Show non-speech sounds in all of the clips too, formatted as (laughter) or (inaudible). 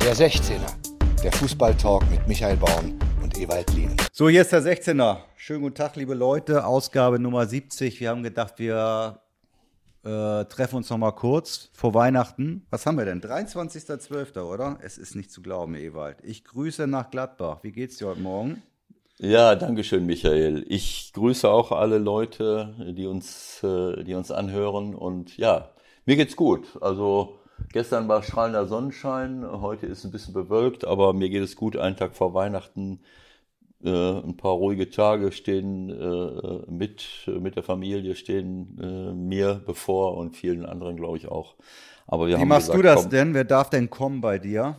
Der 16er, der Fußballtalk mit Michael Baum und Ewald Lien. So, hier ist der 16er. Schönen guten Tag, liebe Leute. Ausgabe Nummer 70. Wir haben gedacht, wir äh, treffen uns noch mal kurz vor Weihnachten. Was haben wir denn? 23.12., oder? Es ist nicht zu glauben, Ewald. Ich grüße nach Gladbach. Wie geht's dir heute Morgen? Ja, danke schön, Michael. Ich grüße auch alle Leute, die uns, äh, die uns anhören. Und ja, mir geht's gut. Also gestern war strahlender Sonnenschein, heute ist ein bisschen bewölkt, aber mir geht es gut. Einen Tag vor Weihnachten, äh, ein paar ruhige Tage stehen äh, mit, mit der Familie, stehen äh, mir bevor und vielen anderen, glaube ich, auch. Aber wir Wie haben machst gesagt, du das komm, denn? Wer darf denn kommen bei dir?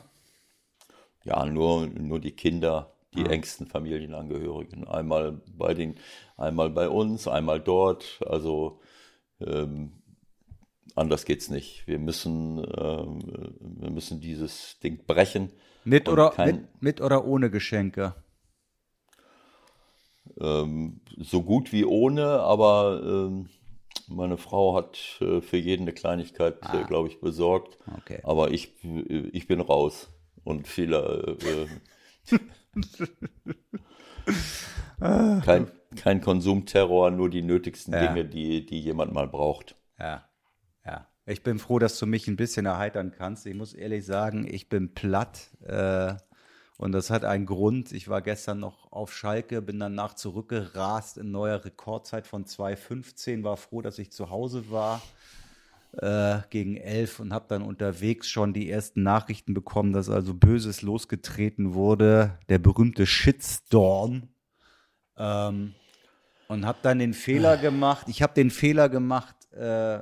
Ja, nur, nur die Kinder die ah. engsten Familienangehörigen. Einmal bei den, einmal bei uns, einmal dort. Also ähm, anders geht's nicht. Wir müssen, ähm, wir müssen dieses Ding brechen. Mit oder kein, mit, mit oder ohne Geschenke? Ähm, so gut wie ohne, aber ähm, meine Frau hat äh, für jeden eine Kleinigkeit, äh, ah. äh, glaube ich, besorgt. Okay. Aber ich, ich bin raus. Und viele äh, (laughs) kein, kein Konsumterror, nur die nötigsten ja. Dinge, die, die jemand mal braucht. Ja. Ich bin froh, dass du mich ein bisschen erheitern kannst. Ich muss ehrlich sagen, ich bin platt. Äh, und das hat einen Grund. Ich war gestern noch auf Schalke, bin danach zurückgerast in neuer Rekordzeit von 2,15. War froh, dass ich zu Hause war äh, gegen elf und habe dann unterwegs schon die ersten Nachrichten bekommen, dass also Böses losgetreten wurde, der berühmte Shitstorm. Ähm, und habe dann den Fehler gemacht, ich habe den Fehler gemacht, äh,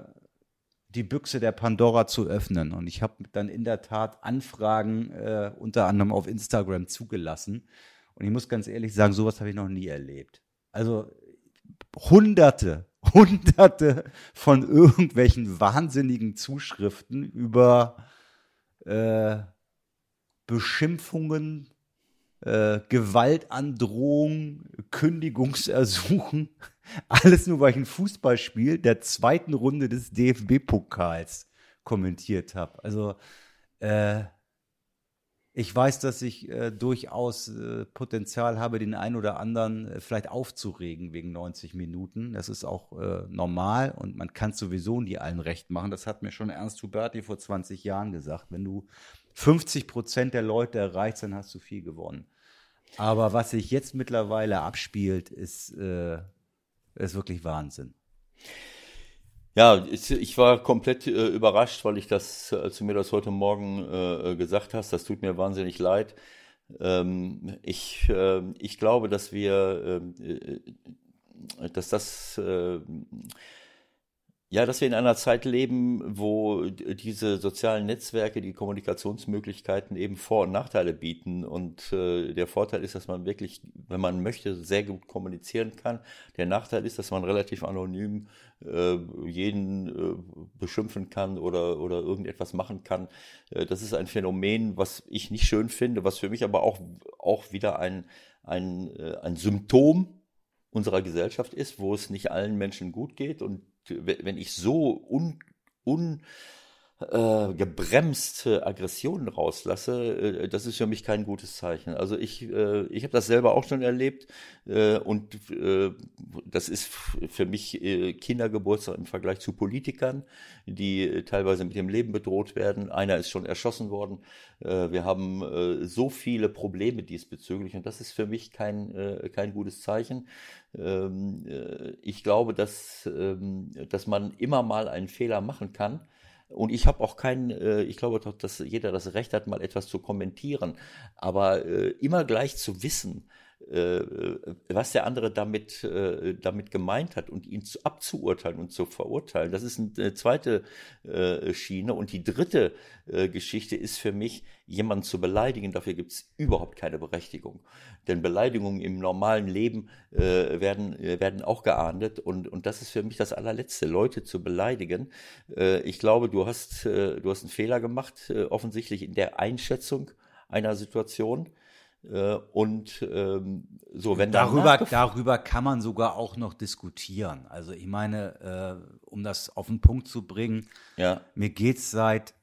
die Büchse der Pandora zu öffnen. Und ich habe dann in der Tat Anfragen äh, unter anderem auf Instagram zugelassen. Und ich muss ganz ehrlich sagen, sowas habe ich noch nie erlebt. Also hunderte, (laughs) hunderte von irgendwelchen wahnsinnigen Zuschriften über äh, Beschimpfungen, äh, Gewaltandrohung, Kündigungsersuchen. Alles nur, weil ich ein Fußballspiel der zweiten Runde des DFB-Pokals kommentiert habe. Also äh, ich weiß, dass ich äh, durchaus äh, Potenzial habe, den einen oder anderen äh, vielleicht aufzuregen wegen 90 Minuten. Das ist auch äh, normal und man kann sowieso nie allen recht machen. Das hat mir schon Ernst Huberti vor 20 Jahren gesagt. Wenn du 50 Prozent der Leute erreichst, dann hast du viel gewonnen. Aber was sich jetzt mittlerweile abspielt, ist, äh, ist wirklich Wahnsinn. Ja, ich war komplett äh, überrascht, weil ich das, als du mir das heute Morgen äh, gesagt hast, das tut mir wahnsinnig leid. Ähm, ich, äh, ich glaube, dass wir, ähm, äh, dass das äh, ja, dass wir in einer Zeit leben, wo diese sozialen Netzwerke, die Kommunikationsmöglichkeiten eben Vor- und Nachteile bieten. Und äh, der Vorteil ist, dass man wirklich, wenn man möchte, sehr gut kommunizieren kann. Der Nachteil ist, dass man relativ anonym äh, jeden äh, beschimpfen kann oder, oder irgendetwas machen kann. Äh, das ist ein Phänomen, was ich nicht schön finde, was für mich aber auch, auch wieder ein, ein, äh, ein Symptom unserer Gesellschaft ist, wo es nicht allen Menschen gut geht und wenn ich so un, un äh, gebremste Aggressionen rauslasse, äh, das ist für mich kein gutes Zeichen. Also ich, äh, ich habe das selber auch schon erlebt äh, und äh, das ist für mich äh, Kindergeburtstag im Vergleich zu Politikern, die äh, teilweise mit dem Leben bedroht werden. Einer ist schon erschossen worden. Äh, wir haben äh, so viele Probleme diesbezüglich und das ist für mich kein, äh, kein gutes Zeichen. Ähm, äh, ich glaube, dass, ähm, dass man immer mal einen Fehler machen kann und ich habe auch keinen, äh, ich glaube doch, dass jeder das Recht hat, mal etwas zu kommentieren. Aber äh, immer gleich zu wissen, was der andere damit, äh, damit gemeint hat und ihn zu, abzuurteilen und zu verurteilen. Das ist eine zweite äh, Schiene. Und die dritte Geschichte ist für mich, jemanden zu beleidigen. Dafür gibt es überhaupt keine Berechtigung. Denn Beleidigungen im normalen Leben werden, werden auch geahndet. Und, und das ist für mich das allerletzte, Leute zu beleidigen. ich glaube, du hast, du hast einen Fehler gemacht, offensichtlich in der Einschätzung einer Situation. Äh, und ähm, so, wenn darüber, darüber kann man sogar auch noch diskutieren. Also ich meine, äh, um das auf den Punkt zu bringen, ja. mir geht's seit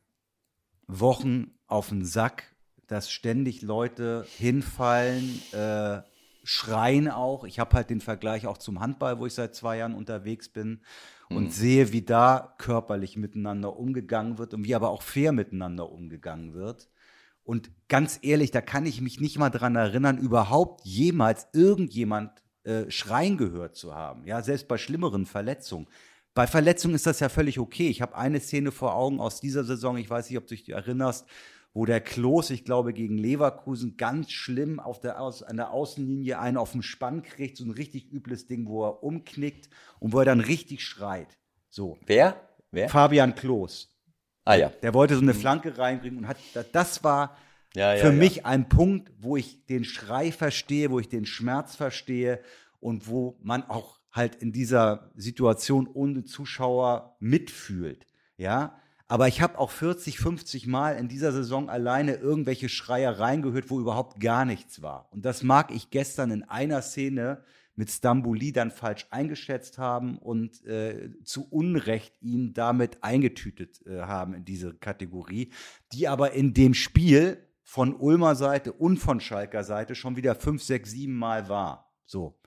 Wochen auf den Sack, dass ständig Leute hinfallen, äh, schreien auch. Ich habe halt den Vergleich auch zum Handball, wo ich seit zwei Jahren unterwegs bin und mhm. sehe, wie da körperlich miteinander umgegangen wird und wie aber auch fair miteinander umgegangen wird. Und ganz ehrlich, da kann ich mich nicht mal dran erinnern, überhaupt jemals irgendjemand äh, schreien gehört zu haben. Ja, selbst bei schlimmeren Verletzungen. Bei Verletzungen ist das ja völlig okay. Ich habe eine Szene vor Augen aus dieser Saison, ich weiß nicht, ob du dich erinnerst, wo der Klos, ich glaube, gegen Leverkusen ganz schlimm auf der, Aus, an der Außenlinie einen auf den Spann kriegt, so ein richtig übles Ding, wo er umknickt und wo er dann richtig schreit. So. Wer? Wer? Fabian Klos. Ah ja. Der wollte so eine mhm. Flanke reinbringen und hat, das war ja, ja, für mich ja. ein Punkt, wo ich den Schrei verstehe, wo ich den Schmerz verstehe und wo man auch halt in dieser Situation ohne Zuschauer mitfühlt. Ja, aber ich habe auch 40, 50 Mal in dieser Saison alleine irgendwelche Schreiereien gehört, wo überhaupt gar nichts war. Und das mag ich gestern in einer Szene mit Stambouli dann falsch eingeschätzt haben und äh, zu Unrecht ihn damit eingetütet äh, haben in diese Kategorie, die aber in dem Spiel von Ulmer Seite und von Schalker Seite schon wieder fünf, sechs, sieben Mal war. So.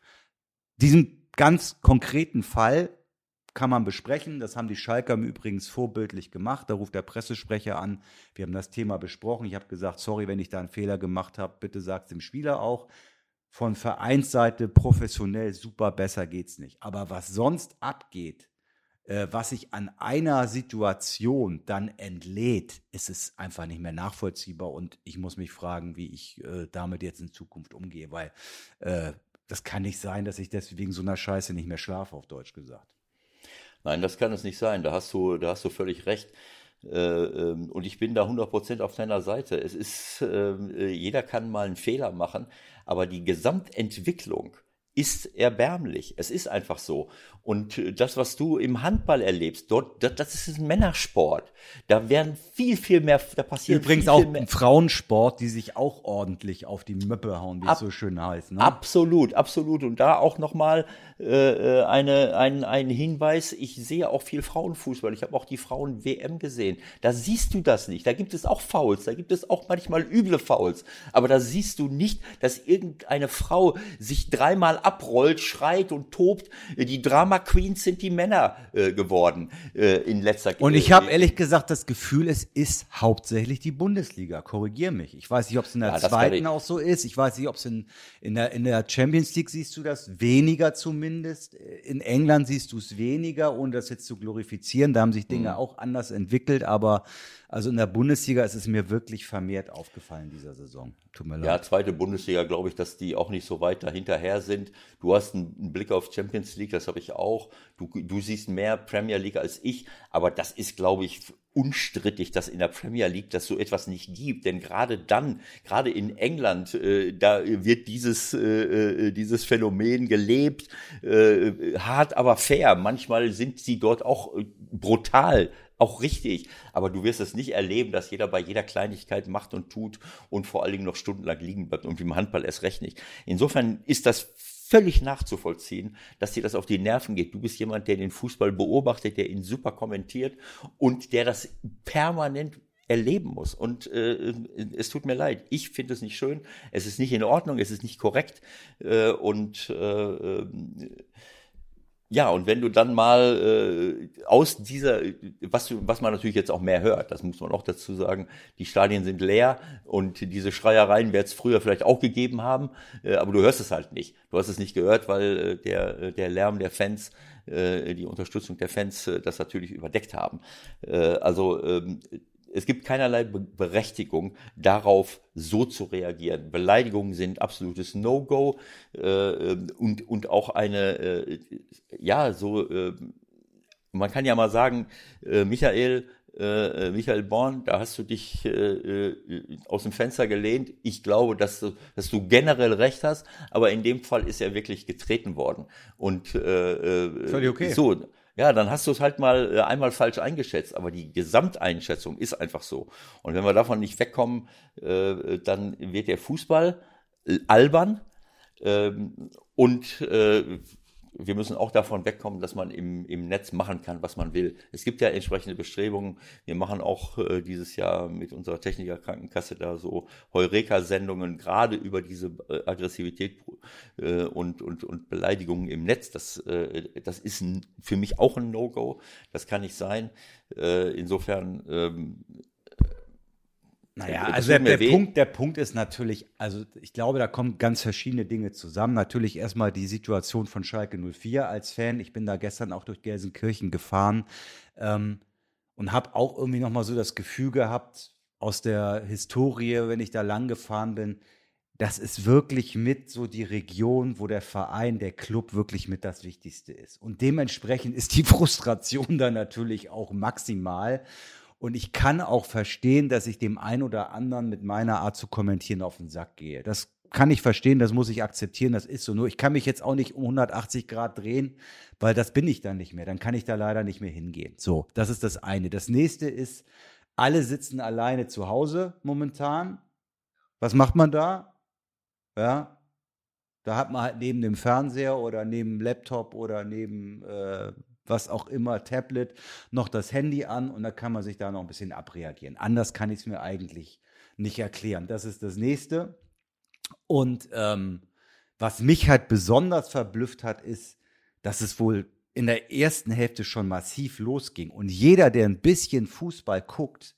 Diesen ganz konkreten Fall kann man besprechen. Das haben die Schalker übrigens vorbildlich gemacht. Da ruft der Pressesprecher an. Wir haben das Thema besprochen. Ich habe gesagt, sorry, wenn ich da einen Fehler gemacht habe, bitte sagt es dem Spieler auch. Von Vereinsseite professionell super, besser geht's nicht. Aber was sonst abgeht, äh, was sich an einer Situation dann entlädt, ist es einfach nicht mehr nachvollziehbar. Und ich muss mich fragen, wie ich äh, damit jetzt in Zukunft umgehe, weil äh, das kann nicht sein, dass ich deswegen so einer Scheiße nicht mehr schlafe, auf Deutsch gesagt. Nein, das kann es nicht sein. Da hast du, da hast du völlig recht. Äh, ähm, und ich bin da 100% auf deiner Seite. Es ist, ähm, äh, jeder kann mal einen Fehler machen, aber die Gesamtentwicklung ist erbärmlich. Es ist einfach so. Und äh, das, was du im Handball erlebst, dort, das, das ist ein Männersport. Da werden viel, viel mehr, da passiert Übrigens viel, auch viel ein Frauensport, die sich auch ordentlich auf die Möppe hauen, wie Ab, es so schön heißt. Ne? Absolut, absolut. Und da auch nochmal äh, äh, eine, ein, ein Hinweis. Ich sehe auch viel Frauenfußball. Ich habe auch die Frauen-WM gesehen. Da siehst du das nicht. Da gibt es auch Fouls. Da gibt es auch manchmal üble Fouls. Aber da siehst du nicht, dass irgendeine Frau sich dreimal abrollt, schreit und tobt. Die Drama Queens sind die Männer äh, geworden äh, in letzter Zeit. Und ich habe ehrlich gesagt das Gefühl, es ist hauptsächlich die Bundesliga. Korrigier mich. Ich weiß nicht, ob es in der ja, zweiten auch so ist. Ich weiß nicht, ob es in, in, der, in der Champions League siehst du das weniger zumindest. In England siehst du es weniger, ohne das jetzt zu glorifizieren. Da haben sich Dinge mhm. auch anders entwickelt, aber also in der Bundesliga ist es mir wirklich vermehrt aufgefallen dieser Saison. Tut mir leid. Ja, zweite Bundesliga glaube ich, dass die auch nicht so weit dahinterher sind. Du hast einen Blick auf Champions League, das habe ich auch. Du, du siehst mehr Premier League als ich, aber das ist, glaube ich, unstrittig, dass in der Premier League das so etwas nicht gibt. Denn gerade dann, gerade in England, äh, da wird dieses, äh, äh dieses Phänomen gelebt, äh, hart aber fair. Manchmal sind sie dort auch äh, brutal auch richtig. Aber du wirst es nicht erleben, dass jeder bei jeder Kleinigkeit macht und tut und vor allen Dingen noch stundenlang liegen bleibt und wie im Handball erst recht nicht. Insofern ist das völlig nachzuvollziehen, dass dir das auf die Nerven geht. Du bist jemand, der den Fußball beobachtet, der ihn super kommentiert und der das permanent erleben muss. Und äh, es tut mir leid, ich finde es nicht schön, es ist nicht in Ordnung, es ist nicht korrekt äh, und äh, ja, und wenn du dann mal äh, aus dieser, was, was man natürlich jetzt auch mehr hört, das muss man auch dazu sagen, die Stadien sind leer und diese Schreiereien wird es früher vielleicht auch gegeben haben, äh, aber du hörst es halt nicht. Du hast es nicht gehört, weil äh, der, äh, der Lärm der Fans, äh, die Unterstützung der Fans äh, das natürlich überdeckt haben. Äh, also ähm, es gibt keinerlei Berechtigung, darauf so zu reagieren. Beleidigungen sind absolutes No-Go äh, und, und auch eine, äh, ja, so, äh, man kann ja mal sagen, äh, Michael, äh, äh, Michael Born, da hast du dich aus dem Fenster gelehnt. Ich glaube, dass du, dass du generell recht hast, aber in dem Fall ist er wirklich getreten worden. Und äh, äh Völlig okay. so ja, dann hast du es halt mal äh, einmal falsch eingeschätzt. Aber die Gesamteinschätzung ist einfach so. Und wenn wir davon nicht wegkommen, äh, dann wird der Fußball albern. Ähm, und äh, wir müssen auch davon wegkommen, dass man im, im Netz machen kann, was man will. Es gibt ja entsprechende Bestrebungen. Wir machen auch äh, dieses Jahr mit unserer Technikerkrankenkasse da so Heureka-Sendungen, gerade über diese äh, Aggressivität äh, und, und, und Beleidigungen im Netz. Das, äh, das ist ein, für mich auch ein No-Go. Das kann nicht sein. Äh, insofern naja, also der, der Punkt, der Punkt ist natürlich, also ich glaube, da kommen ganz verschiedene Dinge zusammen. Natürlich erstmal die Situation von Schalke 04 als Fan. Ich bin da gestern auch durch Gelsenkirchen gefahren ähm, und habe auch irgendwie nochmal so das Gefühl gehabt, aus der Historie, wenn ich da lang gefahren bin, das ist wirklich mit so die Region, wo der Verein, der Club wirklich mit das Wichtigste ist. Und dementsprechend ist die (laughs) Frustration da natürlich auch maximal. Und ich kann auch verstehen, dass ich dem einen oder anderen mit meiner Art zu kommentieren auf den Sack gehe. Das kann ich verstehen, das muss ich akzeptieren, das ist so. Nur ich kann mich jetzt auch nicht um 180 Grad drehen, weil das bin ich dann nicht mehr. Dann kann ich da leider nicht mehr hingehen. So, das ist das eine. Das nächste ist, alle sitzen alleine zu Hause momentan. Was macht man da? Ja, da hat man halt neben dem Fernseher oder neben dem Laptop oder neben äh, was auch immer, Tablet, noch das Handy an und da kann man sich da noch ein bisschen abreagieren. Anders kann ich es mir eigentlich nicht erklären. Das ist das nächste. Und ähm, was mich halt besonders verblüfft hat, ist, dass es wohl in der ersten Hälfte schon massiv losging. Und jeder, der ein bisschen Fußball guckt,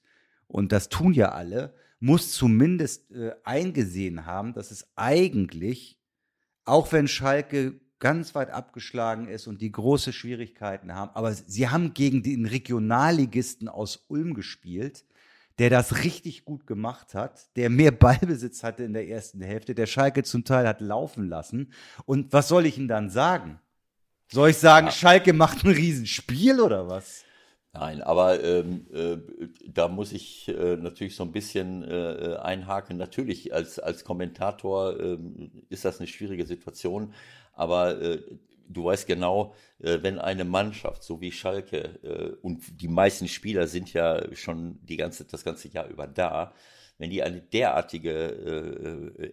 und das tun ja alle, muss zumindest äh, eingesehen haben, dass es eigentlich, auch wenn Schalke ganz weit abgeschlagen ist und die große Schwierigkeiten haben. Aber sie haben gegen den Regionalligisten aus Ulm gespielt, der das richtig gut gemacht hat, der mehr Ballbesitz hatte in der ersten Hälfte, der Schalke zum Teil hat laufen lassen. Und was soll ich ihm dann sagen? Soll ich sagen, ja. Schalke macht ein Riesenspiel oder was? Nein, aber ähm, äh, da muss ich äh, natürlich so ein bisschen äh, einhaken. Natürlich, als, als Kommentator ähm, ist das eine schwierige Situation. Aber äh, du weißt genau, äh, wenn eine Mannschaft, so wie Schalke, äh, und die meisten Spieler sind ja schon die ganze, das ganze Jahr über da, wenn die eine derartige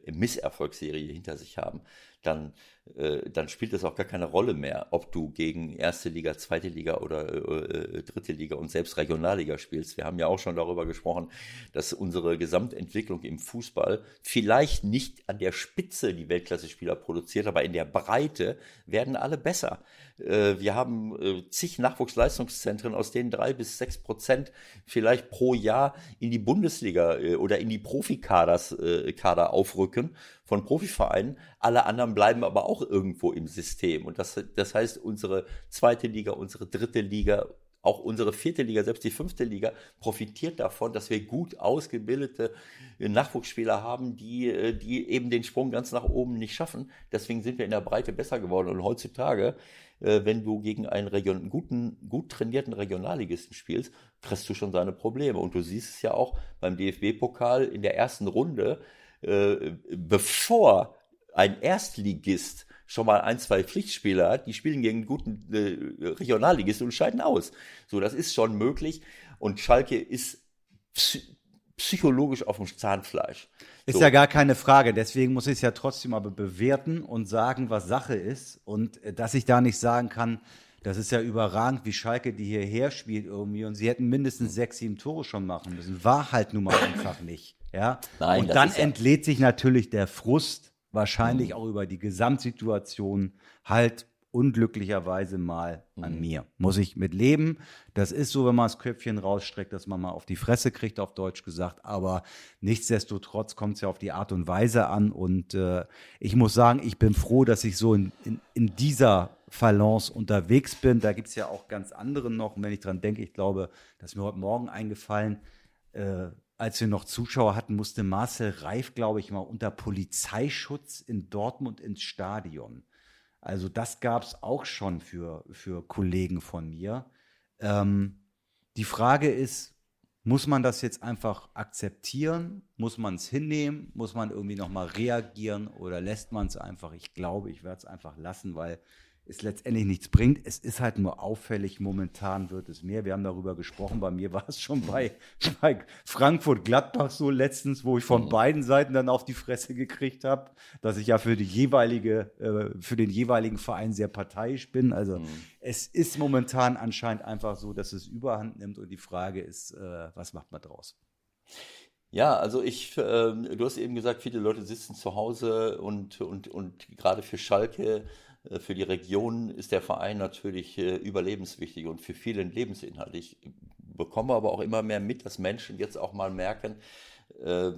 äh, Misserfolgsserie hinter sich haben, dann, äh, dann spielt es auch gar keine Rolle mehr, ob du gegen erste Liga, zweite Liga oder äh, dritte Liga und selbst Regionalliga spielst. Wir haben ja auch schon darüber gesprochen, dass unsere Gesamtentwicklung im Fußball vielleicht nicht an der Spitze die Weltklasse-Spieler produziert, aber in der Breite werden alle besser. Äh, wir haben äh, zig Nachwuchsleistungszentren, aus denen drei bis sechs Prozent vielleicht pro Jahr in die Bundesliga äh, oder in die Profikaders äh, Kader aufrücken von Profivereinen. Alle anderen bleiben aber auch irgendwo im System. Und das, das heißt, unsere zweite Liga, unsere dritte Liga, auch unsere vierte Liga, selbst die fünfte Liga, profitiert davon, dass wir gut ausgebildete Nachwuchsspieler haben, die, die eben den Sprung ganz nach oben nicht schaffen. Deswegen sind wir in der Breite besser geworden. Und heutzutage, äh, wenn du gegen einen Region, guten, gut trainierten Regionalligisten spielst, kriegst du schon seine Probleme. Und du siehst es ja auch beim DFB-Pokal in der ersten Runde, äh, bevor ein Erstligist schon mal ein, zwei Pflichtspieler hat, die spielen gegen einen guten äh, Regionalligist und scheiden aus. So, das ist schon möglich. Und Schalke ist psychologisch auf dem Zahnfleisch. Ist so. ja gar keine Frage. Deswegen muss ich es ja trotzdem aber bewerten und sagen, was Sache ist. Und äh, dass ich da nicht sagen kann, das ist ja überragend, wie Schalke die hierher spielt irgendwie. Und sie hätten mindestens sechs, sieben Tore schon machen müssen. War halt nun mal einfach nicht. Ja. Nein, und dann entlädt sich natürlich der Frust, wahrscheinlich mhm. auch über die Gesamtsituation, halt unglücklicherweise mal an mhm. mir. Muss ich mit leben. Das ist so, wenn man das Köpfchen rausstreckt, dass man mal auf die Fresse kriegt, auf Deutsch gesagt. Aber nichtsdestotrotz kommt es ja auf die Art und Weise an. Und äh, ich muss sagen, ich bin froh, dass ich so in, in, in dieser Balance unterwegs bin. Da gibt es ja auch ganz andere noch. Und wenn ich dran denke, ich glaube, das ist mir heute Morgen eingefallen, äh, als wir noch Zuschauer hatten, musste Marcel Reif, glaube ich, mal unter Polizeischutz in Dortmund ins Stadion. Also das gab es auch schon für, für Kollegen von mir. Ähm, die Frage ist, muss man das jetzt einfach akzeptieren? Muss man es hinnehmen? Muss man irgendwie nochmal reagieren oder lässt man es einfach? Ich glaube, ich werde es einfach lassen, weil es letztendlich nichts bringt. Es ist halt nur auffällig, momentan wird es mehr. Wir haben darüber gesprochen, bei mir war es schon bei, (laughs) bei Frankfurt-Gladbach so letztens, wo ich von mhm. beiden Seiten dann auf die Fresse gekriegt habe, dass ich ja für die jeweilige, äh, für den jeweiligen Verein sehr parteiisch bin. Also mhm. es ist momentan anscheinend einfach so, dass es überhand nimmt und die Frage ist, äh, was macht man draus? Ja, also ich, äh, du hast eben gesagt, viele Leute sitzen zu Hause und, und, und gerade für Schalke für die Region ist der Verein natürlich äh, überlebenswichtig und für viele Lebensinhalt. Ich bekomme aber auch immer mehr mit, dass Menschen jetzt auch mal merken, äh,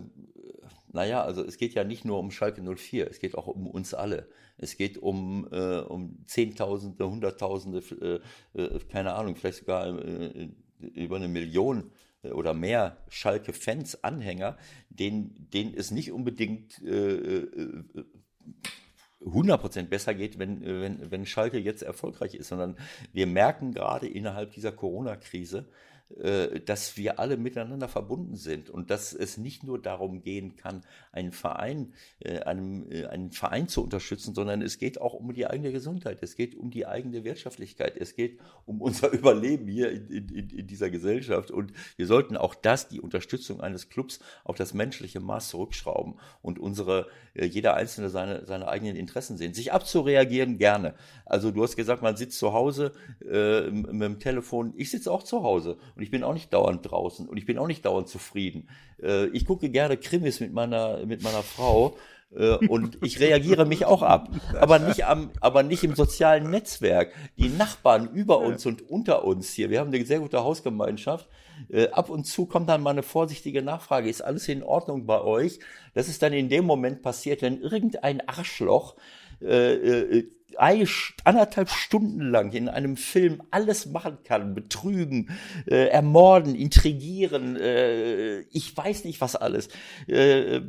naja, also es geht ja nicht nur um Schalke 04, es geht auch um uns alle. Es geht um, äh, um Zehntausende, Hunderttausende, äh, äh keine Ahnung, vielleicht sogar über eine Million oder mehr Schalke-Fans, Anhänger, denen, denen es nicht unbedingt 100% besser geht, wenn, wenn, wenn Schalke jetzt erfolgreich ist, sondern wir merken gerade innerhalb dieser Corona-Krise, äh, dass wir alle miteinander verbunden sind und dass es nicht nur darum gehen kann, einen Verein, äh, einem, äh, einen Verein zu unterstützen, sondern es geht auch um die eigene Gesundheit, es geht um die eigene Wirtschaftlichkeit, es geht um unser (laughs) Überleben hier in, in, in dieser Gesellschaft und wir sollten auch das, die Unterstützung eines Clubs, auf das menschliche Maß zurückschrauben und unsere, jeder Einzelne seine, seine eigenen Interessen sehen. Sich abzureagieren gerne. Also du hast gesagt, man sitzt zu Hause äh, mit dem Telefon. Ich sitze auch zu Hause und ich bin auch nicht dauernd draußen und ich bin auch nicht dauernd zufrieden. Äh, ich gucke gerne Krimis mit meiner, mit meiner Frau äh, und ich reagiere mich auch ab. Aber nicht am, aber nicht im sozialen Netzwerk. Die Nachbarn über uns und unter uns hier, wir haben eine sehr gute Hausgemeinschaft. Äh, ab und zu kommt dann mal eine vorsichtige Nachfrage. Ist alles in Ordnung bei euch? Das ist dann in dem Moment passiert, wenn irgendein Arschloch äh, äh, anderthalb Stunden lang in einem Film alles machen kann, betrügen, äh, ermorden, intrigieren, äh, ich weiß nicht was alles, äh,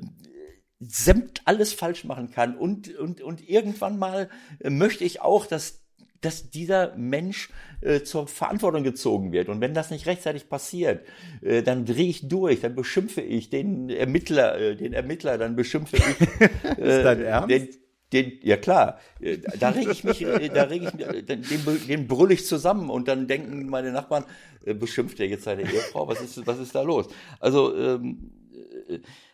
sämt alles falsch machen kann und, und, und irgendwann mal möchte ich auch, dass dass dieser Mensch äh, zur Verantwortung gezogen wird. Und wenn das nicht rechtzeitig passiert, äh, dann drehe ich durch, dann beschimpfe ich den Ermittler, äh, den Ermittler, dann beschimpfe ich (laughs) äh, den, den, ja klar, äh, (laughs) da reg ich mich, äh, da reg ich mich, äh, den, den brüll ich zusammen und dann denken meine Nachbarn, beschimpft er jetzt seine Ehefrau, was ist, was ist da los? Also, ähm,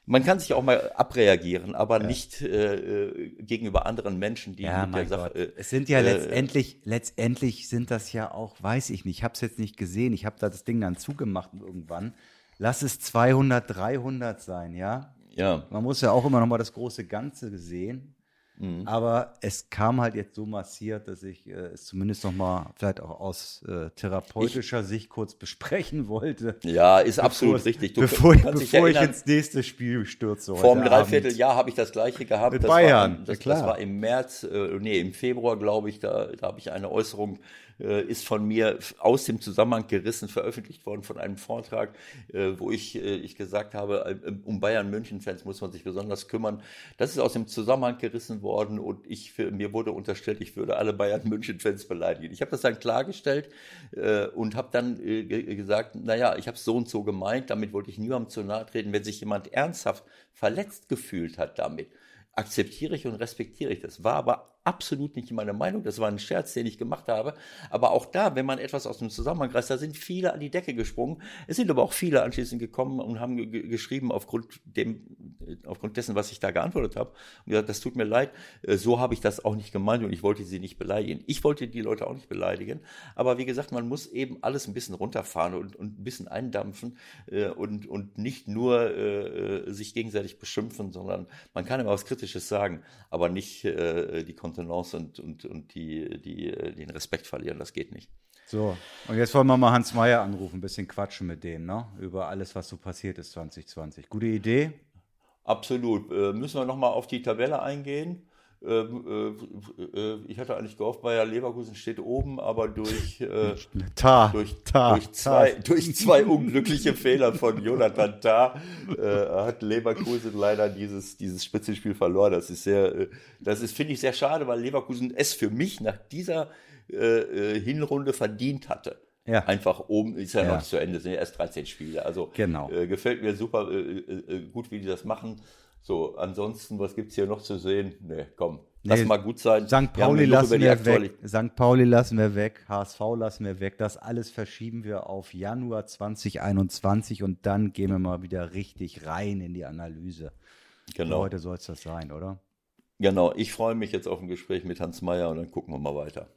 man kann sich auch mal abreagieren, aber ja. nicht äh, gegenüber anderen Menschen, die ja, mit der Sache. Äh, es sind ja äh, letztendlich, letztendlich sind das ja auch, weiß ich nicht, ich habe es jetzt nicht gesehen, ich habe da das Ding dann zugemacht irgendwann. Lass es 200, 300 sein, ja. Ja. Man muss ja auch immer noch mal das große Ganze sehen. Mhm. Aber es kam halt jetzt so massiert, dass ich äh, es zumindest noch mal vielleicht auch aus äh, therapeutischer ich, Sicht kurz besprechen wollte. Ja, ist absolut richtig. Du, bevor du bevor ich ins nächste Spiel stürze. Vor einem Dreivierteljahr habe ich das gleiche gehabt. Mit das Bayern, war, das, das, war im März, äh, nee, im Februar, glaube ich, da, da habe ich eine Äußerung äh, ist von mir aus dem Zusammenhang gerissen, veröffentlicht worden von einem Vortrag, äh, wo ich, äh, ich gesagt habe, äh, um Bayern München-Fans muss man sich besonders kümmern. Das ist aus dem Zusammenhang gerissen worden und ich, für, mir wurde unterstellt, ich würde alle Bayern München-Fans beleidigen. Ich habe das dann klargestellt äh, und habe dann äh, gesagt, naja, ich habe es so und so gemeint, damit wollte ich niemandem zu nahe treten, wenn sich jemand ernsthaft verletzt gefühlt hat damit akzeptiere ich und respektiere ich das. War aber absolut nicht meine Meinung. Das war ein Scherz, den ich gemacht habe. Aber auch da, wenn man etwas aus dem Zusammenhang reißt, da sind viele an die Decke gesprungen. Es sind aber auch viele anschließend gekommen und haben geschrieben aufgrund dem, aufgrund dessen, was ich da geantwortet habe. Und gesagt, das tut mir leid. Äh, so habe ich das auch nicht gemeint und ich wollte sie nicht beleidigen. Ich wollte die Leute auch nicht beleidigen. Aber wie gesagt, man muss eben alles ein bisschen runterfahren und, und ein bisschen eindampfen äh, und, und nicht nur äh, sich gegenseitig beschimpfen, sondern man kann immer was Kritisches sagen, aber nicht die Kontrolle Kontenance und, und, und die, die, den Respekt verlieren. Das geht nicht. So, und jetzt wollen wir mal Hans Meyer anrufen, ein bisschen quatschen mit dem, ne? Über alles, was so passiert ist 2020. Gute Idee? Absolut. Äh, müssen wir nochmal auf die Tabelle eingehen? Ähm, äh, äh, ich hatte eigentlich gehofft, Bayer Leverkusen steht oben, aber durch, äh, (laughs) ta, durch, ta, durch, zwei, ta. durch zwei unglückliche Fehler von Jonathan Tah äh, hat Leverkusen leider dieses, dieses Spitzenspiel verloren. Das ist sehr, äh, das ist, finde ich, sehr schade, weil Leverkusen es für mich nach dieser äh, Hinrunde verdient hatte. Ja. Einfach oben ist ja, ja, noch zu Ende, sind ja erst 13 Spiele. Also genau. gefällt mir super gut, wie die das machen. So, ansonsten, was gibt es hier noch zu sehen? Nee, komm. Lass mal gut sein. St. Pauli lassen wir weg. St. Pauli lassen wir weg. HSV lassen wir weg. Das alles verschieben wir auf Januar 2021 und dann gehen wir mal wieder richtig rein in die Analyse. Genau. Heute soll es das sein, oder? Genau. Ich freue mich jetzt auf ein Gespräch mit Hans Meyer und dann gucken wir mal weiter.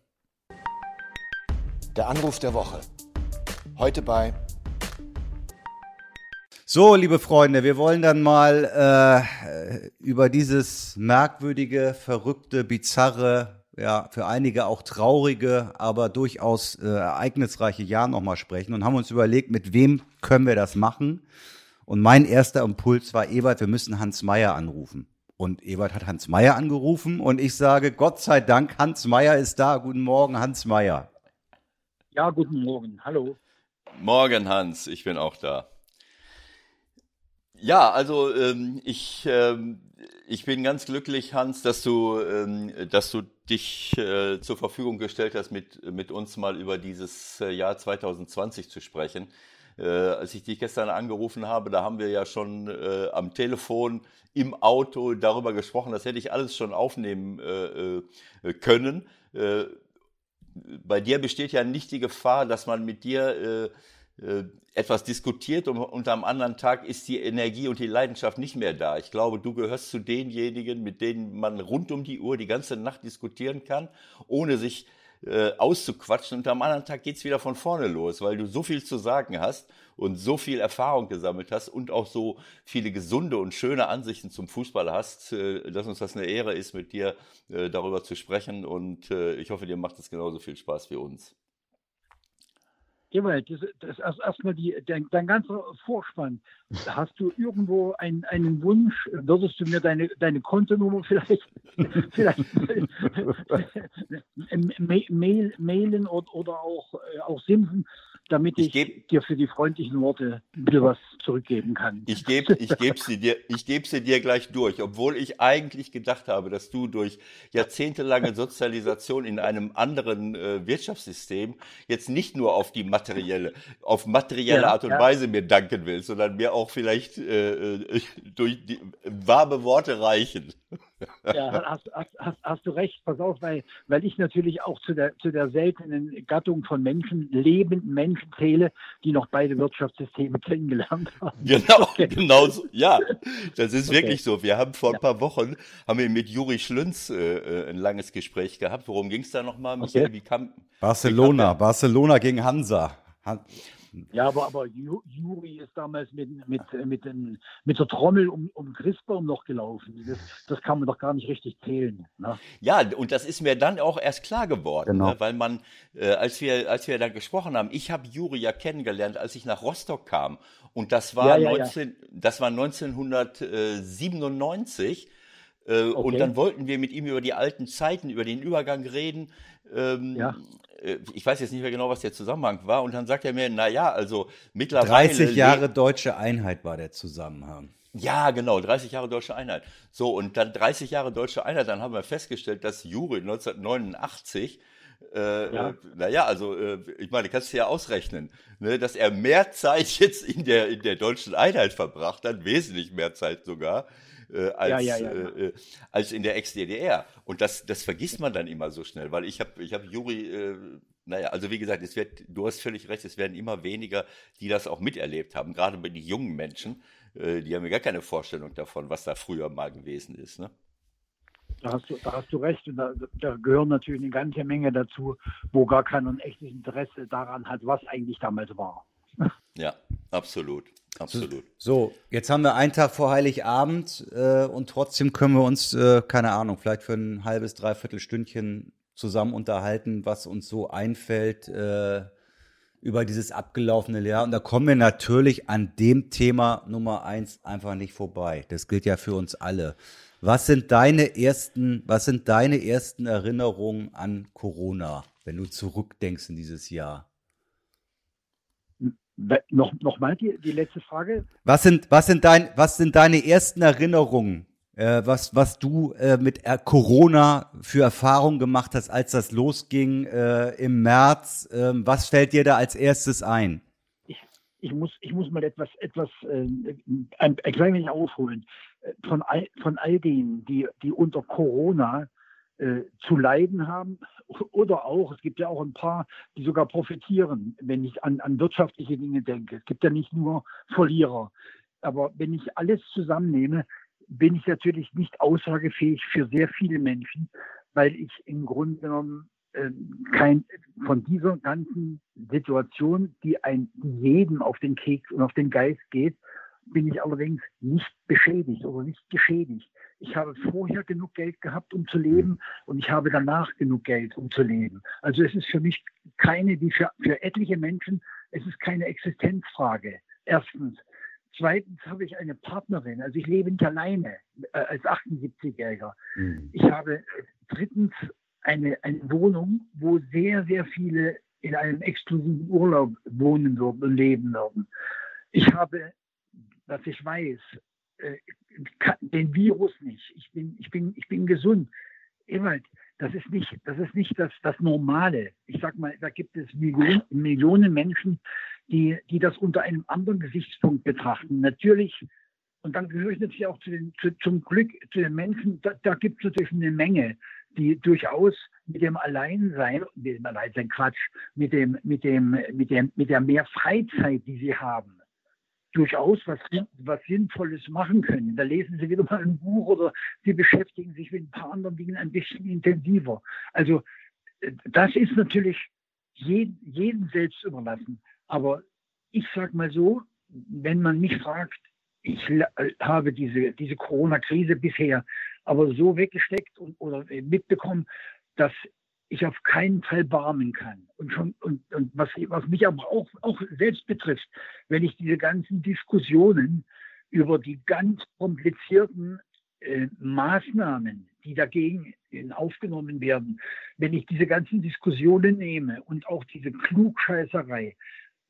Der Anruf der Woche. Heute bei so, liebe Freunde, wir wollen dann mal äh, über dieses merkwürdige, verrückte, bizarre, ja, für einige auch traurige, aber durchaus äh, ereignisreiche Jahr nochmal sprechen und haben uns überlegt, mit wem können wir das machen. Und mein erster Impuls war, Ebert, wir müssen Hans Meyer anrufen. Und Ebert hat Hans Meyer angerufen und ich sage, Gott sei Dank, Hans Meyer ist da. Guten Morgen, Hans Meyer. Ja, guten Morgen. Hallo. Morgen, Hans. Ich bin auch da. Ja, also ähm, ich, ähm, ich bin ganz glücklich, Hans, dass du, ähm, dass du dich äh, zur Verfügung gestellt hast, mit, mit uns mal über dieses äh, Jahr 2020 zu sprechen. Äh, als ich dich gestern angerufen habe, da haben wir ja schon äh, am Telefon im Auto darüber gesprochen. Das hätte ich alles schon aufnehmen äh, äh, können. Äh, bei dir besteht ja nicht die Gefahr, dass man mit dir etwas diskutiert und, und am anderen Tag ist die Energie und die Leidenschaft nicht mehr da. Ich glaube, du gehörst zu denjenigen, mit denen man rund um die Uhr die ganze Nacht diskutieren kann, ohne sich äh, auszuquatschen und am anderen Tag geht's wieder von vorne los, weil du so viel zu sagen hast und so viel Erfahrung gesammelt hast und auch so viele gesunde und schöne Ansichten zum Fußball hast, äh, dass uns das eine Ehre ist, mit dir äh, darüber zu sprechen und äh, ich hoffe, dir macht es genauso viel Spaß wie uns. Ewald, das, das ist erstmal die, dein, dein ganzer Vorspann. Hast du irgendwo ein, einen Wunsch? Würdest du mir deine, deine Kontonummer vielleicht, (laughs) vielleicht (laughs) (laughs) mail, mailen oder, oder auch, äh, auch simpfen? Damit ich, ich dir für die freundlichen Worte ein bisschen was zurückgeben kann. Ich gebe ich geb sie, dir, ich geb sie dir gleich durch, obwohl ich eigentlich gedacht habe, dass du durch jahrzehntelange Sozialisation in einem anderen äh, Wirtschaftssystem jetzt nicht nur auf die materielle, auf materielle ja, Art und ja. Weise mir danken willst, sondern mir auch vielleicht äh, äh durch die, warme Worte reichen. Ja, (laughs) hast, hast, hast, hast, du recht, pass auf, weil, weil ich natürlich auch zu der, zu der seltenen Gattung von Menschen, lebenden Menschen zähle, die noch beide Wirtschaftssysteme kennengelernt haben. Genau, okay. genau so. Ja, das ist okay. wirklich so. Wir haben vor ein paar Wochen, haben wir mit Juri Schlünz äh, äh ein langes Gespräch gehabt. Worum ging es da nochmal? Okay. Barcelona, wie kam Barcelona gegen Hansa. Han ja, aber, aber Juri ist damals mit, mit, mit, den, mit der Trommel um, um Christbaum noch gelaufen. Das, das kann man doch gar nicht richtig zählen. Ne? Ja, und das ist mir dann auch erst klar geworden, genau. ne? weil man, äh, als, wir, als wir da gesprochen haben, ich habe Juri ja kennengelernt, als ich nach Rostock kam. Und das war, ja, ja, 19, ja. Das war 1997. Äh, okay. Und dann wollten wir mit ihm über die alten Zeiten, über den Übergang reden. Ähm, ja. Äh, ich weiß jetzt nicht mehr genau, was der Zusammenhang war. Und dann sagt er mir, na ja, also mittlerweile. 30 Jahre deutsche Einheit war der Zusammenhang. Ja, genau, 30 Jahre deutsche Einheit. So, und dann 30 Jahre deutsche Einheit, dann haben wir festgestellt, dass Juri 1989 äh, ja. naja, also äh, ich meine, kannst du ja ausrechnen, ne, dass er mehr Zeit jetzt in der, in der deutschen Einheit verbracht hat, wesentlich mehr Zeit sogar, äh, als, ja, ja, äh, äh, als in der Ex-DDR. Und das, das vergisst man dann immer so schnell, weil ich habe ich hab Juri, äh, naja, also wie gesagt, es wird, du hast völlig recht, es werden immer weniger, die das auch miterlebt haben, gerade bei den jungen Menschen, äh, die haben ja gar keine Vorstellung davon, was da früher mal gewesen ist. Ne? Da hast, du, da hast du recht. Und da, da, gehören natürlich eine ganze Menge dazu, wo gar keiner ein echtes Interesse daran hat, was eigentlich damals war. Ja, absolut. Absolut. So, jetzt haben wir einen Tag vor Heiligabend äh, und trotzdem können wir uns, äh, keine Ahnung, vielleicht für ein halbes, dreiviertel Stündchen zusammen unterhalten, was uns so einfällt äh, über dieses abgelaufene Jahr. Und da kommen wir natürlich an dem Thema Nummer eins einfach nicht vorbei. Das gilt ja für uns alle. Was sind deine ersten, was sind deine ersten Erinnerungen an Corona, wenn du zurückdenkst in dieses Jahr? Noch, noch mal die, die letzte Frage. Was sind, was sind, dein, was sind deine ersten Erinnerungen, äh, was, was du äh, mit äh, Corona für Erfahrungen gemacht hast, als das losging äh, im März? Ähm, was fällt dir da als erstes ein? Ich, ich, muss, ich muss mal etwas, etwas äh, ein, ein klein wenig aufholen. Von all, von all denen, die, die unter Corona äh, zu leiden haben oder auch, es gibt ja auch ein paar, die sogar profitieren, wenn ich an, an wirtschaftliche Dinge denke. Es gibt ja nicht nur Verlierer. Aber wenn ich alles zusammennehme, bin ich natürlich nicht aussagefähig für sehr viele Menschen, weil ich im Grunde genommen äh, kein, von dieser ganzen Situation, die ein jedem auf den Keks und auf den Geist geht, bin ich allerdings nicht beschädigt oder nicht geschädigt. Ich habe vorher genug Geld gehabt, um zu leben und ich habe danach genug Geld, um zu leben. Also es ist für mich keine, wie für, für etliche Menschen, es ist keine Existenzfrage. Erstens. Zweitens habe ich eine Partnerin, also ich lebe nicht alleine äh, als 78-Jähriger. Mhm. Ich habe drittens eine, eine Wohnung, wo sehr, sehr viele in einem exklusiven Urlaub wohnen würden und leben würden. Ich habe, was ich weiß, den Virus nicht. Ich bin, ich bin, ich bin gesund. Ewald, das ist nicht, das ist nicht das, das Normale. Ich sag mal, da gibt es Millionen, Millionen Menschen, die, die das unter einem anderen Gesichtspunkt betrachten. Natürlich, und dann gehöre ich natürlich auch zu den, zu, zum Glück zu den Menschen, da, da gibt es natürlich eine Menge, die durchaus mit dem Alleinsein, mit dem Alleinsein Quatsch, mit dem, mit dem, mit dem, mit der mehr Freizeit, die sie haben, durchaus was, was Sinnvolles machen können. Da lesen Sie wieder mal ein Buch oder Sie beschäftigen sich mit ein paar anderen Dingen ein bisschen intensiver. Also das ist natürlich jedem selbst überlassen. Aber ich sage mal so, wenn man mich fragt, ich habe diese, diese Corona-Krise bisher aber so weggesteckt und, oder mitbekommen, dass ich auf keinen Fall barmen kann. Und, schon, und, und was, was mich aber auch, auch selbst betrifft, wenn ich diese ganzen Diskussionen über die ganz komplizierten äh, Maßnahmen, die dagegen äh, aufgenommen werden, wenn ich diese ganzen Diskussionen nehme und auch diese Klugscheißerei,